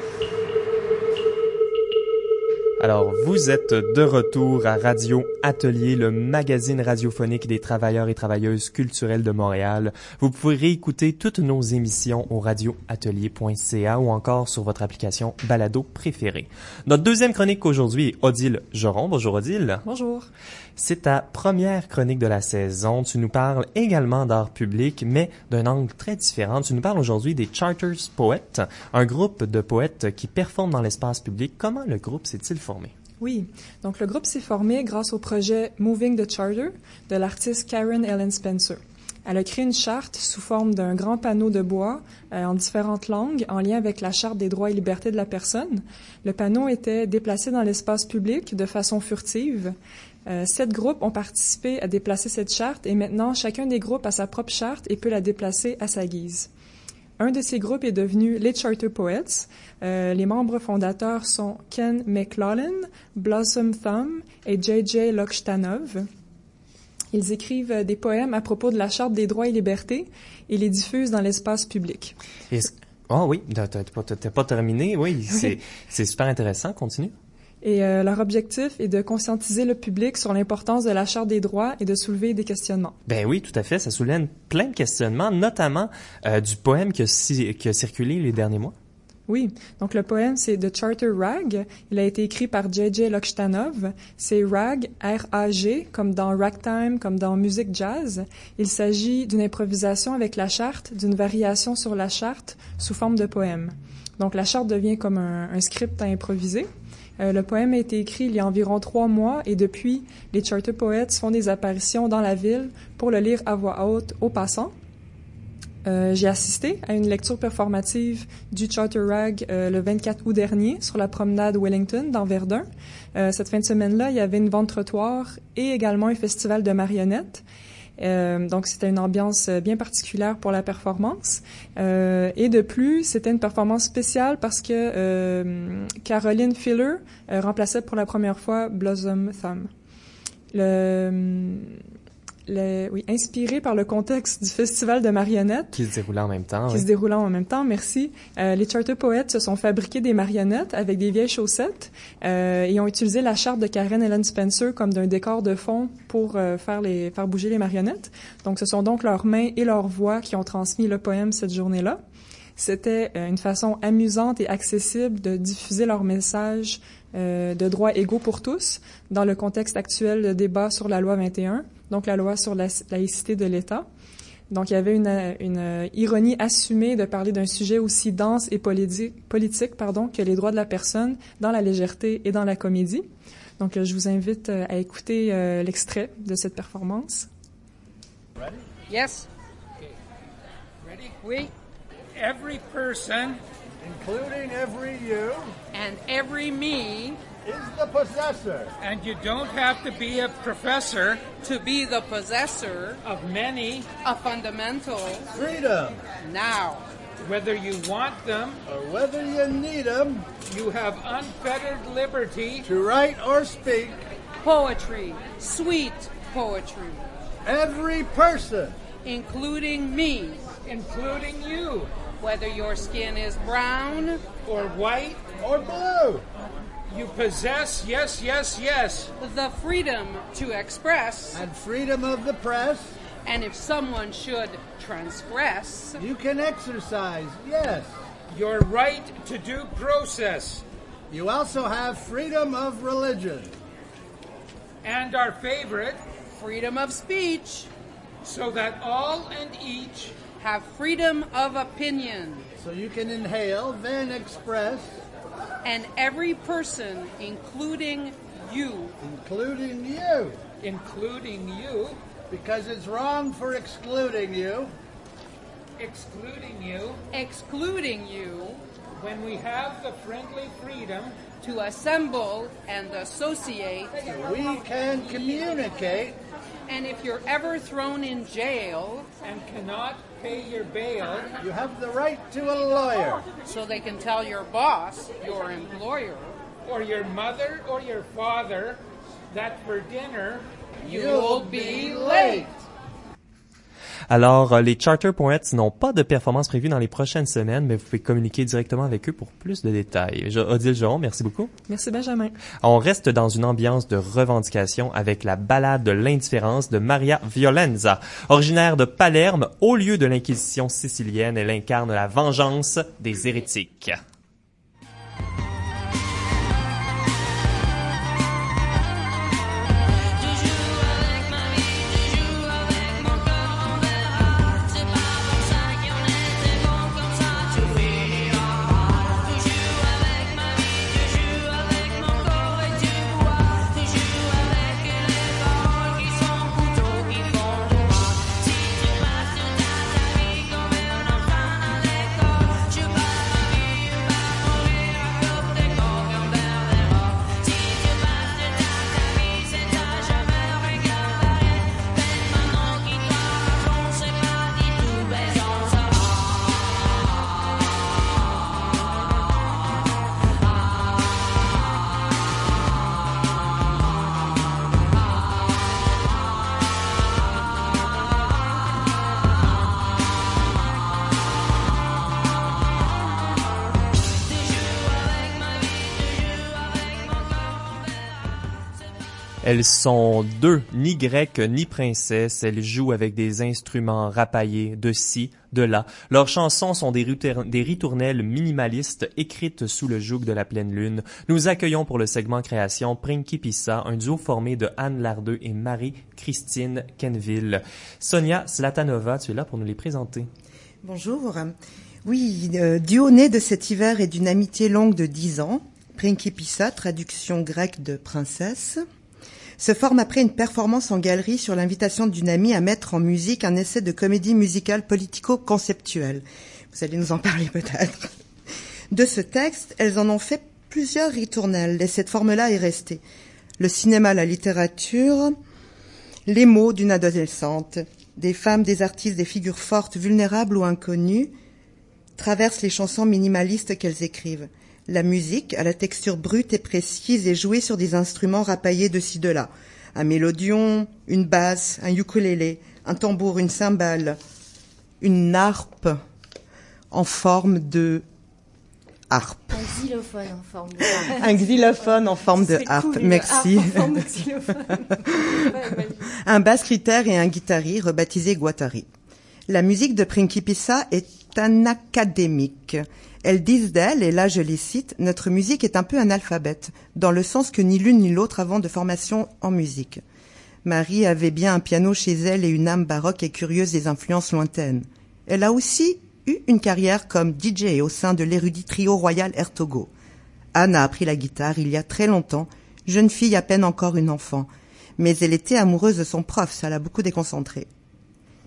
Alors, vous êtes de retour à Radio Atelier, le magazine radiophonique des travailleurs et travailleuses culturelles de Montréal. Vous pouvez réécouter toutes nos émissions au radioatelier.ca ou encore sur votre application Balado préférée. Notre deuxième chronique aujourd'hui est Odile Joron. Bonjour Odile. Bonjour. C'est ta première chronique de la saison. Tu nous parles également d'art public, mais d'un angle très différent. Tu nous parles aujourd'hui des Charters Poets, un groupe de poètes qui performent dans l'espace public. Comment le groupe s'est-il formé? Oui, donc le groupe s'est formé grâce au projet Moving the Charter de l'artiste Karen Ellen Spencer. Elle a créé une charte sous forme d'un grand panneau de bois euh, en différentes langues en lien avec la charte des droits et libertés de la personne. Le panneau était déplacé dans l'espace public de façon furtive. Euh, sept groupes ont participé à déplacer cette charte et maintenant chacun des groupes a sa propre charte et peut la déplacer à sa guise. Un de ces groupes est devenu les Charter Poets. Euh, les membres fondateurs sont Ken McLaughlin, Blossom Thumb et J.J. Lokshtanov. Ils écrivent des poèmes à propos de la Charte des droits et libertés et les diffusent dans l'espace public. Est-ce- Oh oui, t'as pas, terminé. Oui, c'est super intéressant. Continue. Et euh, leur objectif est de conscientiser le public sur l'importance de la Charte des droits et de soulever des questionnements. Ben oui, tout à fait. Ça soulève plein de questionnements, notamment euh, du poème qui a, ci- qui a circulé les derniers mois. Oui, donc le poème c'est The Charter Rag. Il a été écrit par J.J. Lokshtanov. C'est rag, R-A-G, comme dans ragtime, comme dans musique jazz. Il s'agit d'une improvisation avec la charte, d'une variation sur la charte sous forme de poème. Donc la charte devient comme un, un script à improviser. Euh, le poème a été écrit il y a environ trois mois et depuis, les Charter Poets font des apparitions dans la ville pour le lire à voix haute aux passants. Euh, j'ai assisté à une lecture performative du Charter Rag euh, le 24 août dernier sur la promenade Wellington dans Verdun. Cette fin de semaine-là, il y avait une vente trottoir et également un festival de marionnettes. Euh, donc c'était une ambiance euh, bien particulière pour la performance. Euh, et de plus, c'était une performance spéciale parce que euh, Caroline Filler euh, remplaçait pour la première fois Blossom Thumb. Le, le- oui, inspiré par le contexte du festival de marionnettes, Qui se déroulait en même temps. qui oui. se déroulant en même temps, merci. Euh, les Charter Poets se sont fabriqués des marionnettes avec des vieilles chaussettes euh, et ont utilisé la charte de Karen Ellen Spencer comme d'un décor de fond pour euh, faire les faire bouger les marionnettes. Donc ce sont donc leurs mains et leurs voix qui ont transmis le poème cette journée-là. C'était euh, une façon amusante et accessible de diffuser leur message euh, de droits égaux pour tous dans le contexte actuel de débat sur la loi 21, donc la loi sur la laïcité de l'État. Donc, il y avait une, une ironie assumée de parler d'un sujet aussi dense et politique, politique pardon, que les droits de la personne dans la légèreté et dans la comédie. Donc, euh, je vous invite euh, à écouter euh, l'extrait de cette performance. Yes. Ready? Oui. Every person, including every you, and every me, is the possessor. And you don't have to be a professor to be the possessor of many, a fundamental freedom, now. whether you want them, or whether you need them, you have unfettered liberty to write or speak. Poetry, sweet poetry, Every person, including me, including you, whether your skin is brown or white, or blue. you possess, yes, yes, yes, the freedom to express, and freedom of the press, and if someone should transgress, you can exercise, yes. your right to due process, You also have freedom of religion, and our favorite, freedom of speech, so that all and each have freedom of opinion, so you can inhale, then express, and every person, including you, including you, including you, because it's wrong for excluding you, excluding you, excluding you, when we have the friendly freedom. To assemble and associate, we can communicate, and if you're ever thrown in jail, and cannot pay your bail. You have the right to a lawyer. So they can tell your boss, your employer, or your mother or your father that for dinner you'll be late. Alors, euh, les Charter Poets n'ont pas de performance prévue dans les prochaines semaines, mais vous pouvez communiquer directement avec eux pour plus de détails. Je- Odile Geron, merci beaucoup. Merci Benjamin. On reste dans une ambiance de revendication avec la ballade de l'indifférence de Maria Violenza. Originaire de Palerme, au lieu de l'inquisition sicilienne, elle incarne la vengeance des hérétiques. Elles sont deux, ni grecques ni princesses. Elles jouent avec des instruments rapaillés de ci, de là. Leurs chansons sont des, ritournelles minimalistes écrites sous le joug de la pleine lune. Nous accueillons pour le segment création Principissa, un duo formé de Anne Lardeux et Marie-Christine Kenville. Sonia Slatanova, tu es là pour nous les présenter. Bonjour. Oui, euh, duo né de cet hiver et d'une amitié longue de dix ans, Principissa, traduction grecque de princesse, se forme après une performance en galerie sur l'invitation d'une amie à mettre en musique un essai de comédie musicale politico-conceptuelle. Vous allez nous en parler peut-être. De ce texte, elles en ont fait plusieurs ritournelles et cette forme-là est restée. Le cinéma, la littérature, les mots d'une adolescente, des femmes, des artistes, des figures fortes, vulnérables ou inconnues, traversent les chansons minimalistes qu'elles écrivent. La musique, à la texture brute et précise, est jouée sur des instruments rapaillés de ci de là. Un mélodion, une basse, un ukulélé, un tambour, une cymbale, une harpe en forme de harpe. Un xylophone en forme de harpe. Un xylophone en forme de harpe. cool, Merci. harpe en forme de xylophone. Ouais, magique. un basse critère et un guitari rebaptisé Guattari. La musique de Principissa est anacadémique. Elles disent d'elle, et là je les cite, notre musique est un peu analphabète, dans le sens que ni l'une ni l'autre avons de formation en musique. Marie avait bien un piano chez elle et une âme baroque et curieuse des influences lointaines. Elle a aussi eu une carrière comme DJ au sein de l'érudit trio royal Ertogo. Anne a appris la guitare il y a très longtemps, jeune fille à peine encore une enfant, mais elle était amoureuse de son prof, ça l'a beaucoup déconcentrée.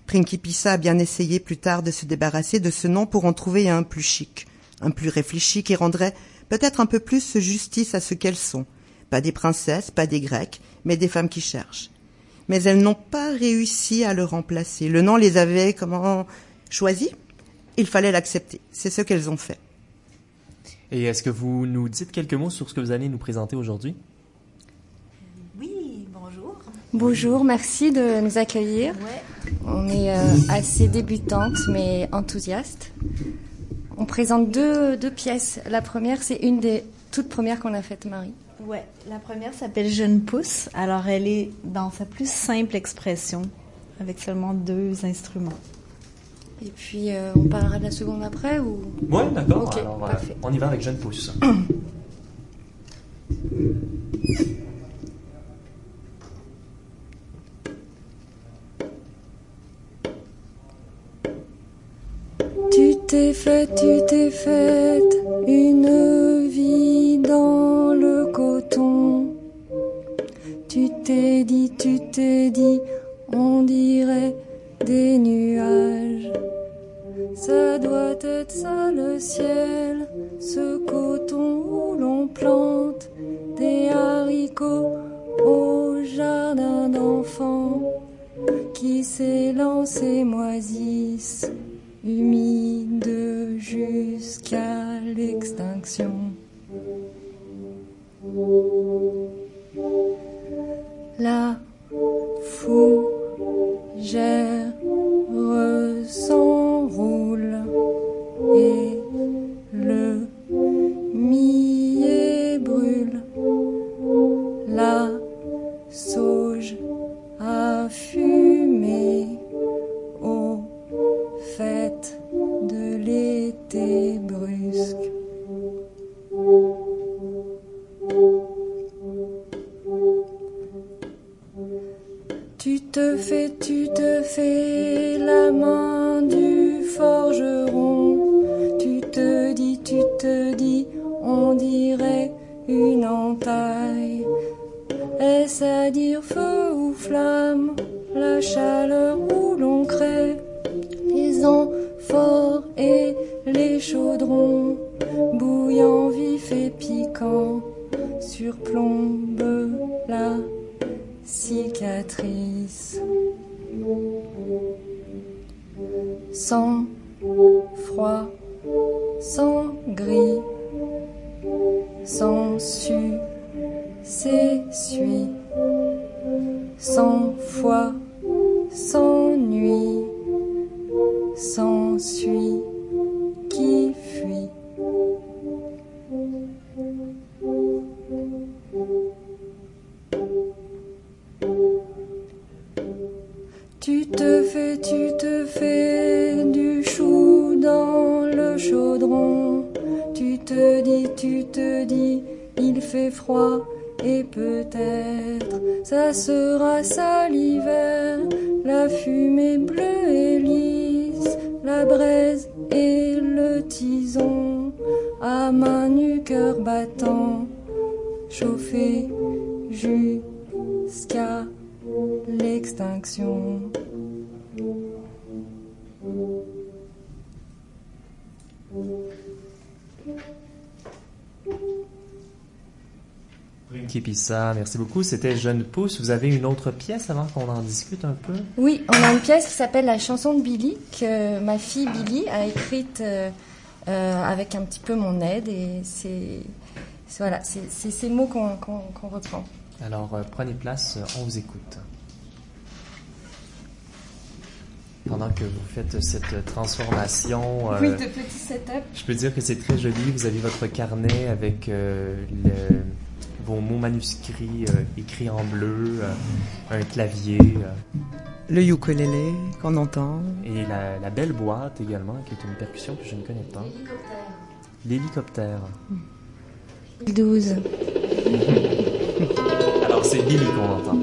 Principissa a bien essayé plus tard de se débarrasser de ce nom pour en trouver un plus chic, un plus réfléchi qui rendrait peut-être un peu plus justice à ce qu'elles sont. Pas des princesses, pas des grecques, mais des femmes qui cherchent. Mais elles n'ont pas réussi à le remplacer. Le nom les avait, comment, choisi? Il fallait l'accepter. C'est ce qu'elles ont fait. Et est-ce que vous nous dites quelques mots sur ce que vous allez nous présenter aujourd'hui? Oui, bonjour. Bonjour, merci de nous accueillir. On est euh, assez débutante mais enthousiaste. On présente deux, deux pièces. La première, c'est une des toutes premières qu'on a faites, Marie. Ouais, la première s'appelle Jeune pousse. Alors, elle est dans sa plus simple expression, avec seulement deux instruments. Et puis, euh, on parlera de la seconde après ou? Oui, d'accord. Alors, euh, on y va avec Jeune Pousse. Tu t'es fait, tu t'es faite une vie dans le coton. Tu t'es dit, tu t'es dit, on dirait des nuages. Ça doit être ça le ciel, ce coton où l'on plante des haricots au jardin d'enfants qui s'élancent et moisissent humide jusqu'à l'extinction. La fougère s'enroule une entaille. Est-ce à dire feu ou flamme, la chaleur où l'on crée les amphores et les chaudrons, bouillant vif et piquant, surplombe la cicatrice. Sans froid, sans gris, sans su, s'essuie, sans foi, sans nuit, s'ensuit, qui fait froid et peut-être ça sera ça l'hiver. La fumée bleue et lisse, la braise et le tison. À main nue, cœur battant, chauffé Kipissa, merci beaucoup. C'était Jeune Pousse. Vous avez une autre pièce avant qu'on en discute un peu? Oui, on a une pièce qui s'appelle La chanson de Billy, que ma fille Billy a écrite euh, euh, avec un petit peu mon aide. Et c'est voilà, ces mots qu'on qu'on reprend. Alors, euh, prenez place, on vous écoute. Pendant que vous faites cette transformation, euh, Oui, de petit setup. je peux dire que c'est très joli. Vous avez votre carnet avec euh, le- vos mots manuscrits euh, écrits en bleu, euh, un clavier. euh, Le ukulélé qu'on entend. Et la, la belle boîte également, qui est une percussion que je ne connais pas. L'hélicoptère. 12. Alors c'est Billy qu'on entend.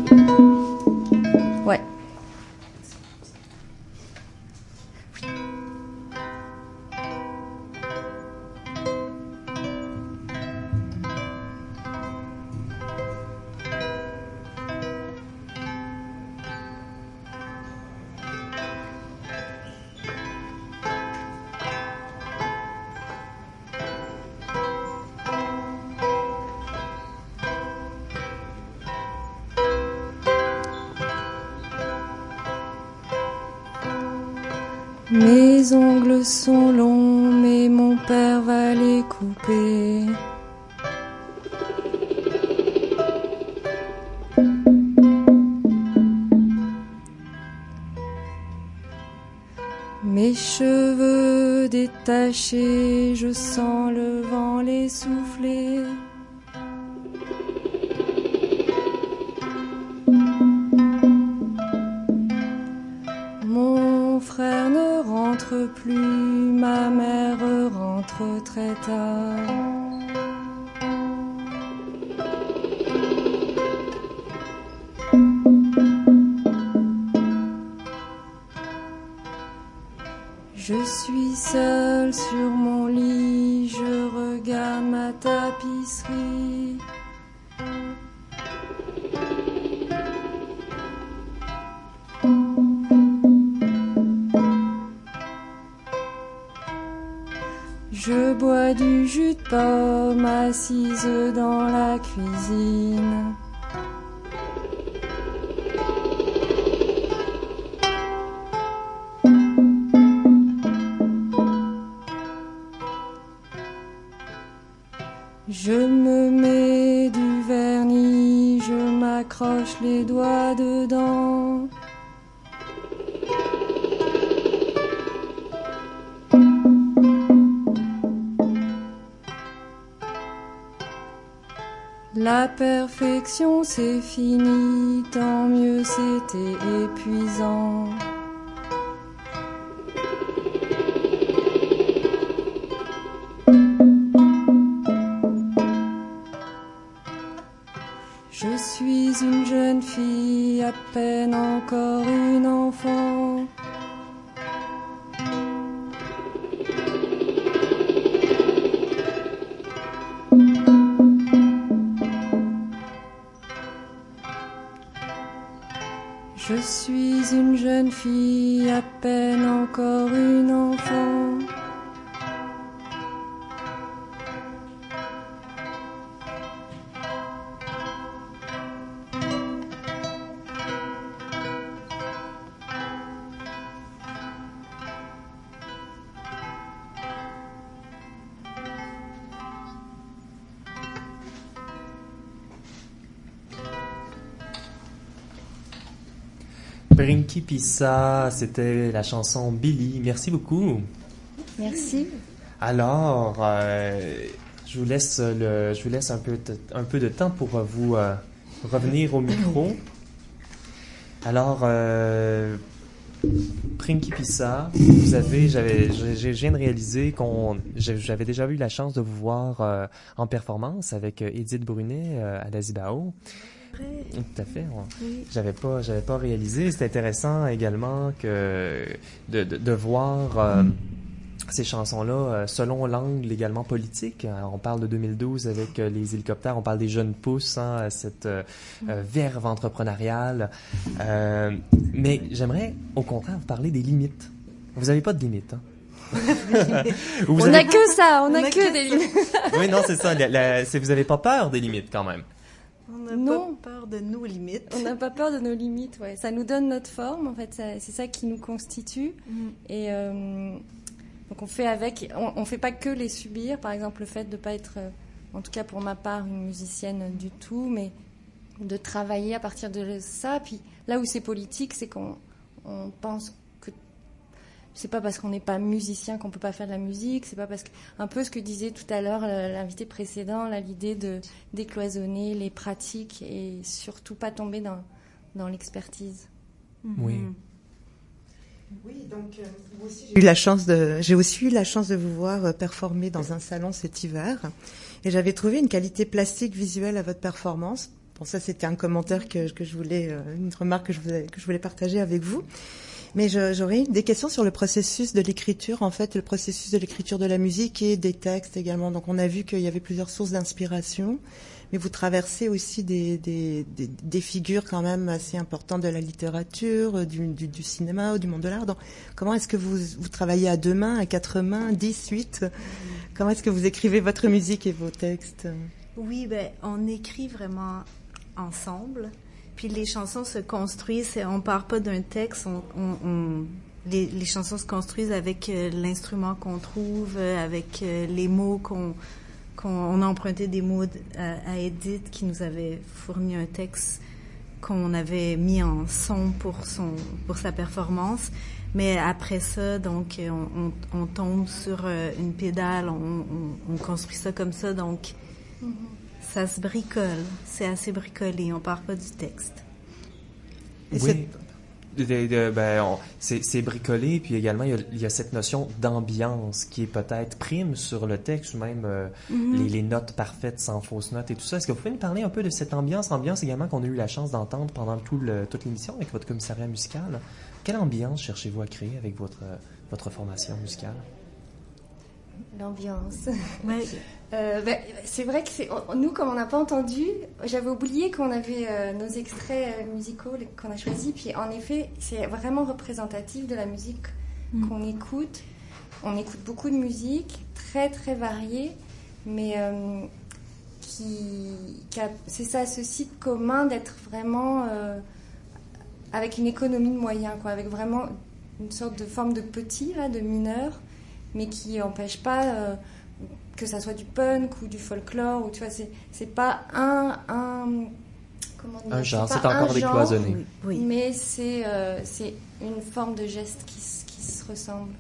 Ouais. Mes ongles sont longs, mais mon père va les couper. Mes cheveux détachés, je sens plus, ma mère rentre très tard. Je suis seule sur mon lit, je regarde ma tapisserie. Pomme assise dans la cuisine. La perfection c'est fini, tant mieux c'était épuisant. Principissa, c'était la chanson Billy. Merci beaucoup. Merci. Alors, euh, je vous laisse le, je vous laisse un peu, de, un peu de temps pour vous euh, revenir au micro. Alors, euh, Principissa, vous avez, j'avais, je, viens de réaliser qu'on, j'avais déjà eu la chance de vous voir euh, en performance avec euh, Edith Brunet euh, à la Zibao. Tout à fait. on- Oui. J'avais pas, j'avais pas réalisé. C'est intéressant également que de, de, de voir euh, ces chansons-là euh, selon l'angle également politique. Alors, on parle de 2012 avec euh, les hélicoptères, on parle des jeunes pousses, hein, cette euh, euh, verve entrepreneuriale. Euh, mais j'aimerais au contraire vous parler des limites. Vous avez pas de limites. Hein? On avez- n'a que ça, on n'a que des limites. Oui, non, c'est ça. la- la- c'est- vous avez pas peur des limites quand même. On n'a pas peur de nos limites. On n'a pas peur de nos limites, ouais. Ça nous donne notre forme, en fait. C'est ça qui nous constitue. Mm. Et euh, donc on fait avec. On, on fait pas que les subir. Par exemple, le fait de pas être, euh, en tout cas pour ma part, une musicienne du tout, mais de travailler à partir de ça. Puis là où c'est politique, c'est qu'on on pense c'est pas parce qu'on n'est pas musicien qu'on peut pas faire de la musique. C'est pas parce que un peu ce que disait tout à l'heure euh, l'invité précédent, là, l'idée de décloisonner les pratiques et surtout pas tomber dans dans l'expertise. Oui. Oui, donc J'ai eu la chance de, j'ai aussi eu la chance de vous voir euh, performer dans un salon cet hiver, et j'avais trouvé une qualité plastique visuelle à votre performance. Bon, ça c'était un commentaire que, que je voulais, euh, une remarque que je voulais, que je voulais partager avec vous. Mais j'aurais des questions sur le processus de l'écriture, en fait, le processus de l'écriture de la musique et des textes également. Donc on a vu qu'il y avait plusieurs sources d'inspiration, mais vous traversez aussi des, figures quand même assez importantes de la littérature, du cinéma ou du monde de l'art. Donc comment est-ce que vous, vous travaillez à deux mains, à quatre mains, dix, huit? Comment est-ce que vous écrivez votre musique et vos textes? Oui, ben, on écrit vraiment ensemble. Puis les chansons se construisent, on part pas d'un texte, on, on- les, chansons se construisent avec euh, l'instrument qu'on trouve, euh, avec euh, les mots qu'on qu'on on a emprunté des mots à, à Edith qui nous avait fourni un texte qu'on avait mis en son pour son pour sa performance. Mais après ça, donc on, on, tombe sur une pédale, on, on, on construit ça comme ça, donc ça se bricole. C'est assez bricolé. On part pas du texte. oui. Ben, c'est bricolé, puis également il y, a, il y a cette notion d'ambiance qui est peut-être prime sur le texte, ou même euh, Mhm. les, les notes parfaites sans fausses notes et tout ça. Est-ce que vous pouvez nous parler un peu de cette ambiance, ambiance également qu'on a eu la chance d'entendre pendant tout le, toute l'émission avec votre commissariat musical? Quelle ambiance cherchez-vous à créer avec votre, votre formation musicale? L'ambiance. Euh, ben, c'est vrai que c'est on- nous, comme on n'a pas entendu, j'avais oublié qu'on avait euh, nos extraits euh, musicaux qu'on a choisis. Puis en effet, c'est vraiment représentatif de la musique Mm. qu'on écoute. On écoute beaucoup de musique, très très variée, mais euh, qui, qui a- c'est ça, ce site commun d'être vraiment avec une économie de moyens, quoi, avec vraiment une sorte de forme de petit, là, de mineur, mais qui n'empêche pas euh, que ça soit du punk ou du folklore ou tu vois c'est c'est pas un un comment dire Un genre, c'est encore un genre, décloisonné. Oui. mais c'est euh, c'est une forme de geste qui, qui se ressemble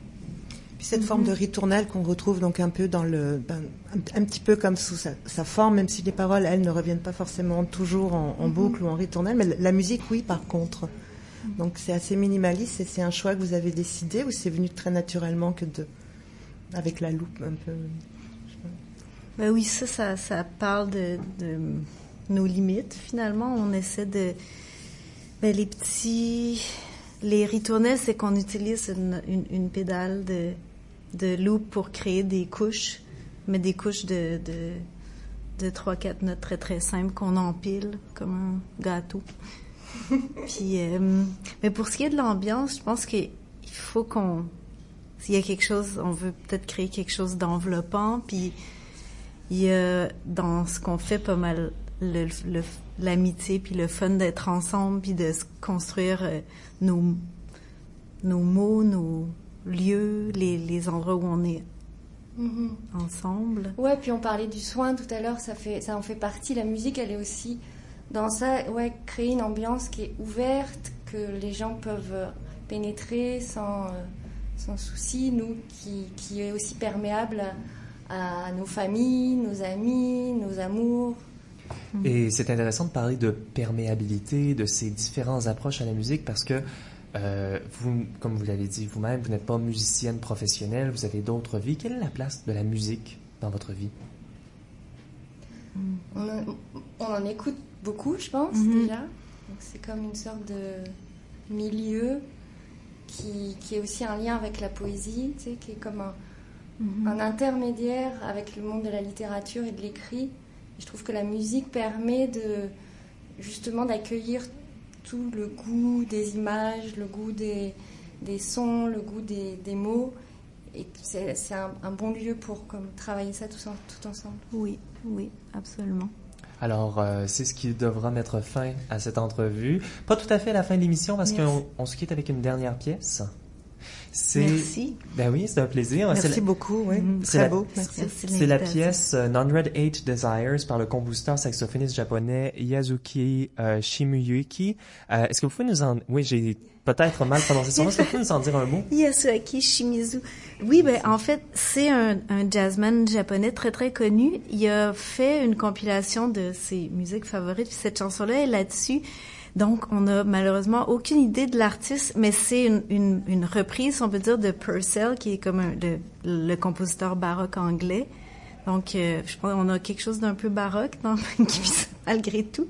Puis cette forme de ritournelle qu'on retrouve donc un peu dans le, ben, un, un petit peu comme sous sa, sa forme, même si les paroles, elles, ne reviennent pas forcément toujours en, en boucle ou en ritournelle, mais la, la musique, oui, par contre. Donc c'est assez minimaliste et c'est un choix que vous avez décidé ou c'est venu très naturellement que de, avec la loupe un peu. Ben oui, ça, ça, ça parle de, de nos limites. Finalement, on essaie de... Ben, les petits... Les ritournelles, c'est qu'on utilise une, une, une pédale de, de loop pour créer des couches, mais des couches de, de, de 3-4 notes très, très simples qu'on empile comme un gâteau. Puis, euh, mais pour ce qui est de l'ambiance, je pense qu'il faut qu'on... S'il y a quelque chose, on veut peut-être créer quelque chose d'enveloppant, puis il y a dans ce qu'on fait pas mal l'amitié puis le fun d'être ensemble puis de se construire euh, nos nos mots, nos lieux, les, les endroits où on est Mhm. ensemble. Ouais, puis on parlait du soin tout à l'heure, ça fait, ça en fait partie. La musique, elle est aussi dans ça, ouais, créer une ambiance qui est ouverte, que les gens peuvent euh, pénétrer sans, euh, sans souci. Nous, qui, qui est aussi perméable à, nos familles, nos amis, nos amours. Et c'est intéressant de parler de perméabilité, de ces différentes approches à la musique parce que euh, vous, comme vous l'avez dit vous-même, vous n'êtes pas musicienne professionnelle, vous avez d'autres vies. Quelle est la place de la musique dans votre vie? On en, on en écoute beaucoup, je pense, Mhm. déjà. Donc c'est comme une sorte de milieu qui, qui est aussi un lien avec la poésie, tu sais, qui est comme un, Mhm. un intermédiaire avec le monde de la littérature et de l'écrit. Je trouve que la musique permet de justement d'accueillir tout le goût des images, le goût des, des sons, le goût des, des mots. Et c'est un, un bon lieu pour comme, travailler ça en- tout ensemble. Oui, oui, absolument. Alors, euh, c'est ce qui devra mettre fin à cette entrevue. Pas tout à fait à la fin de l'émission parce qu'on on se quitte avec une dernière pièce. Merci. Ben oui, c'est un plaisir. Merci la- beaucoup, oui. Mhm. C'est Très la- beau, merci. C'est la pièce euh, Non-Red Eight Desires par le compositeur saxophoniste japonais Yazuki euh, Shimuyuki. Euh, Est-ce que vous pouvez nous en... Oui, j'ai peut-être mal prononcé son nom. Est-ce que vous pouvez nous en dire un mot? Yasuaki Shimizu. Oui, ben en fait, c'est un, un jazzman japonais très très connu. Il a fait une compilation de ses musiques favorites. Puis cette chanson-là est là-dessus. Donc, on a malheureusement aucune idée de l'artiste, mais c'est une, une, reprise, on peut dire, de Purcell, qui est comme un- le, le compositeur baroque anglais. Donc, euh, je pense qu'on a quelque chose d'un peu baroque Prince malgré tout.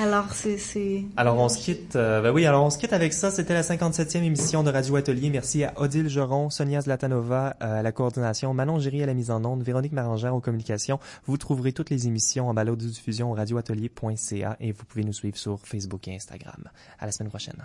Alors, c'est... Alors on se quitte, euh, ben oui, alors on se quitte avec ça. C'était la 57e émission de Radio Atelier. Merci à Odile Geron, Sonia Zlatanova euh, à la coordination, Manon Géry à la mise en onde, Véronique Marangère aux communications. Vous trouverez toutes les émissions en balado de diffusion au radioatelier.ca et vous pouvez nous suivre sur Facebook et Instagram. À la semaine prochaine.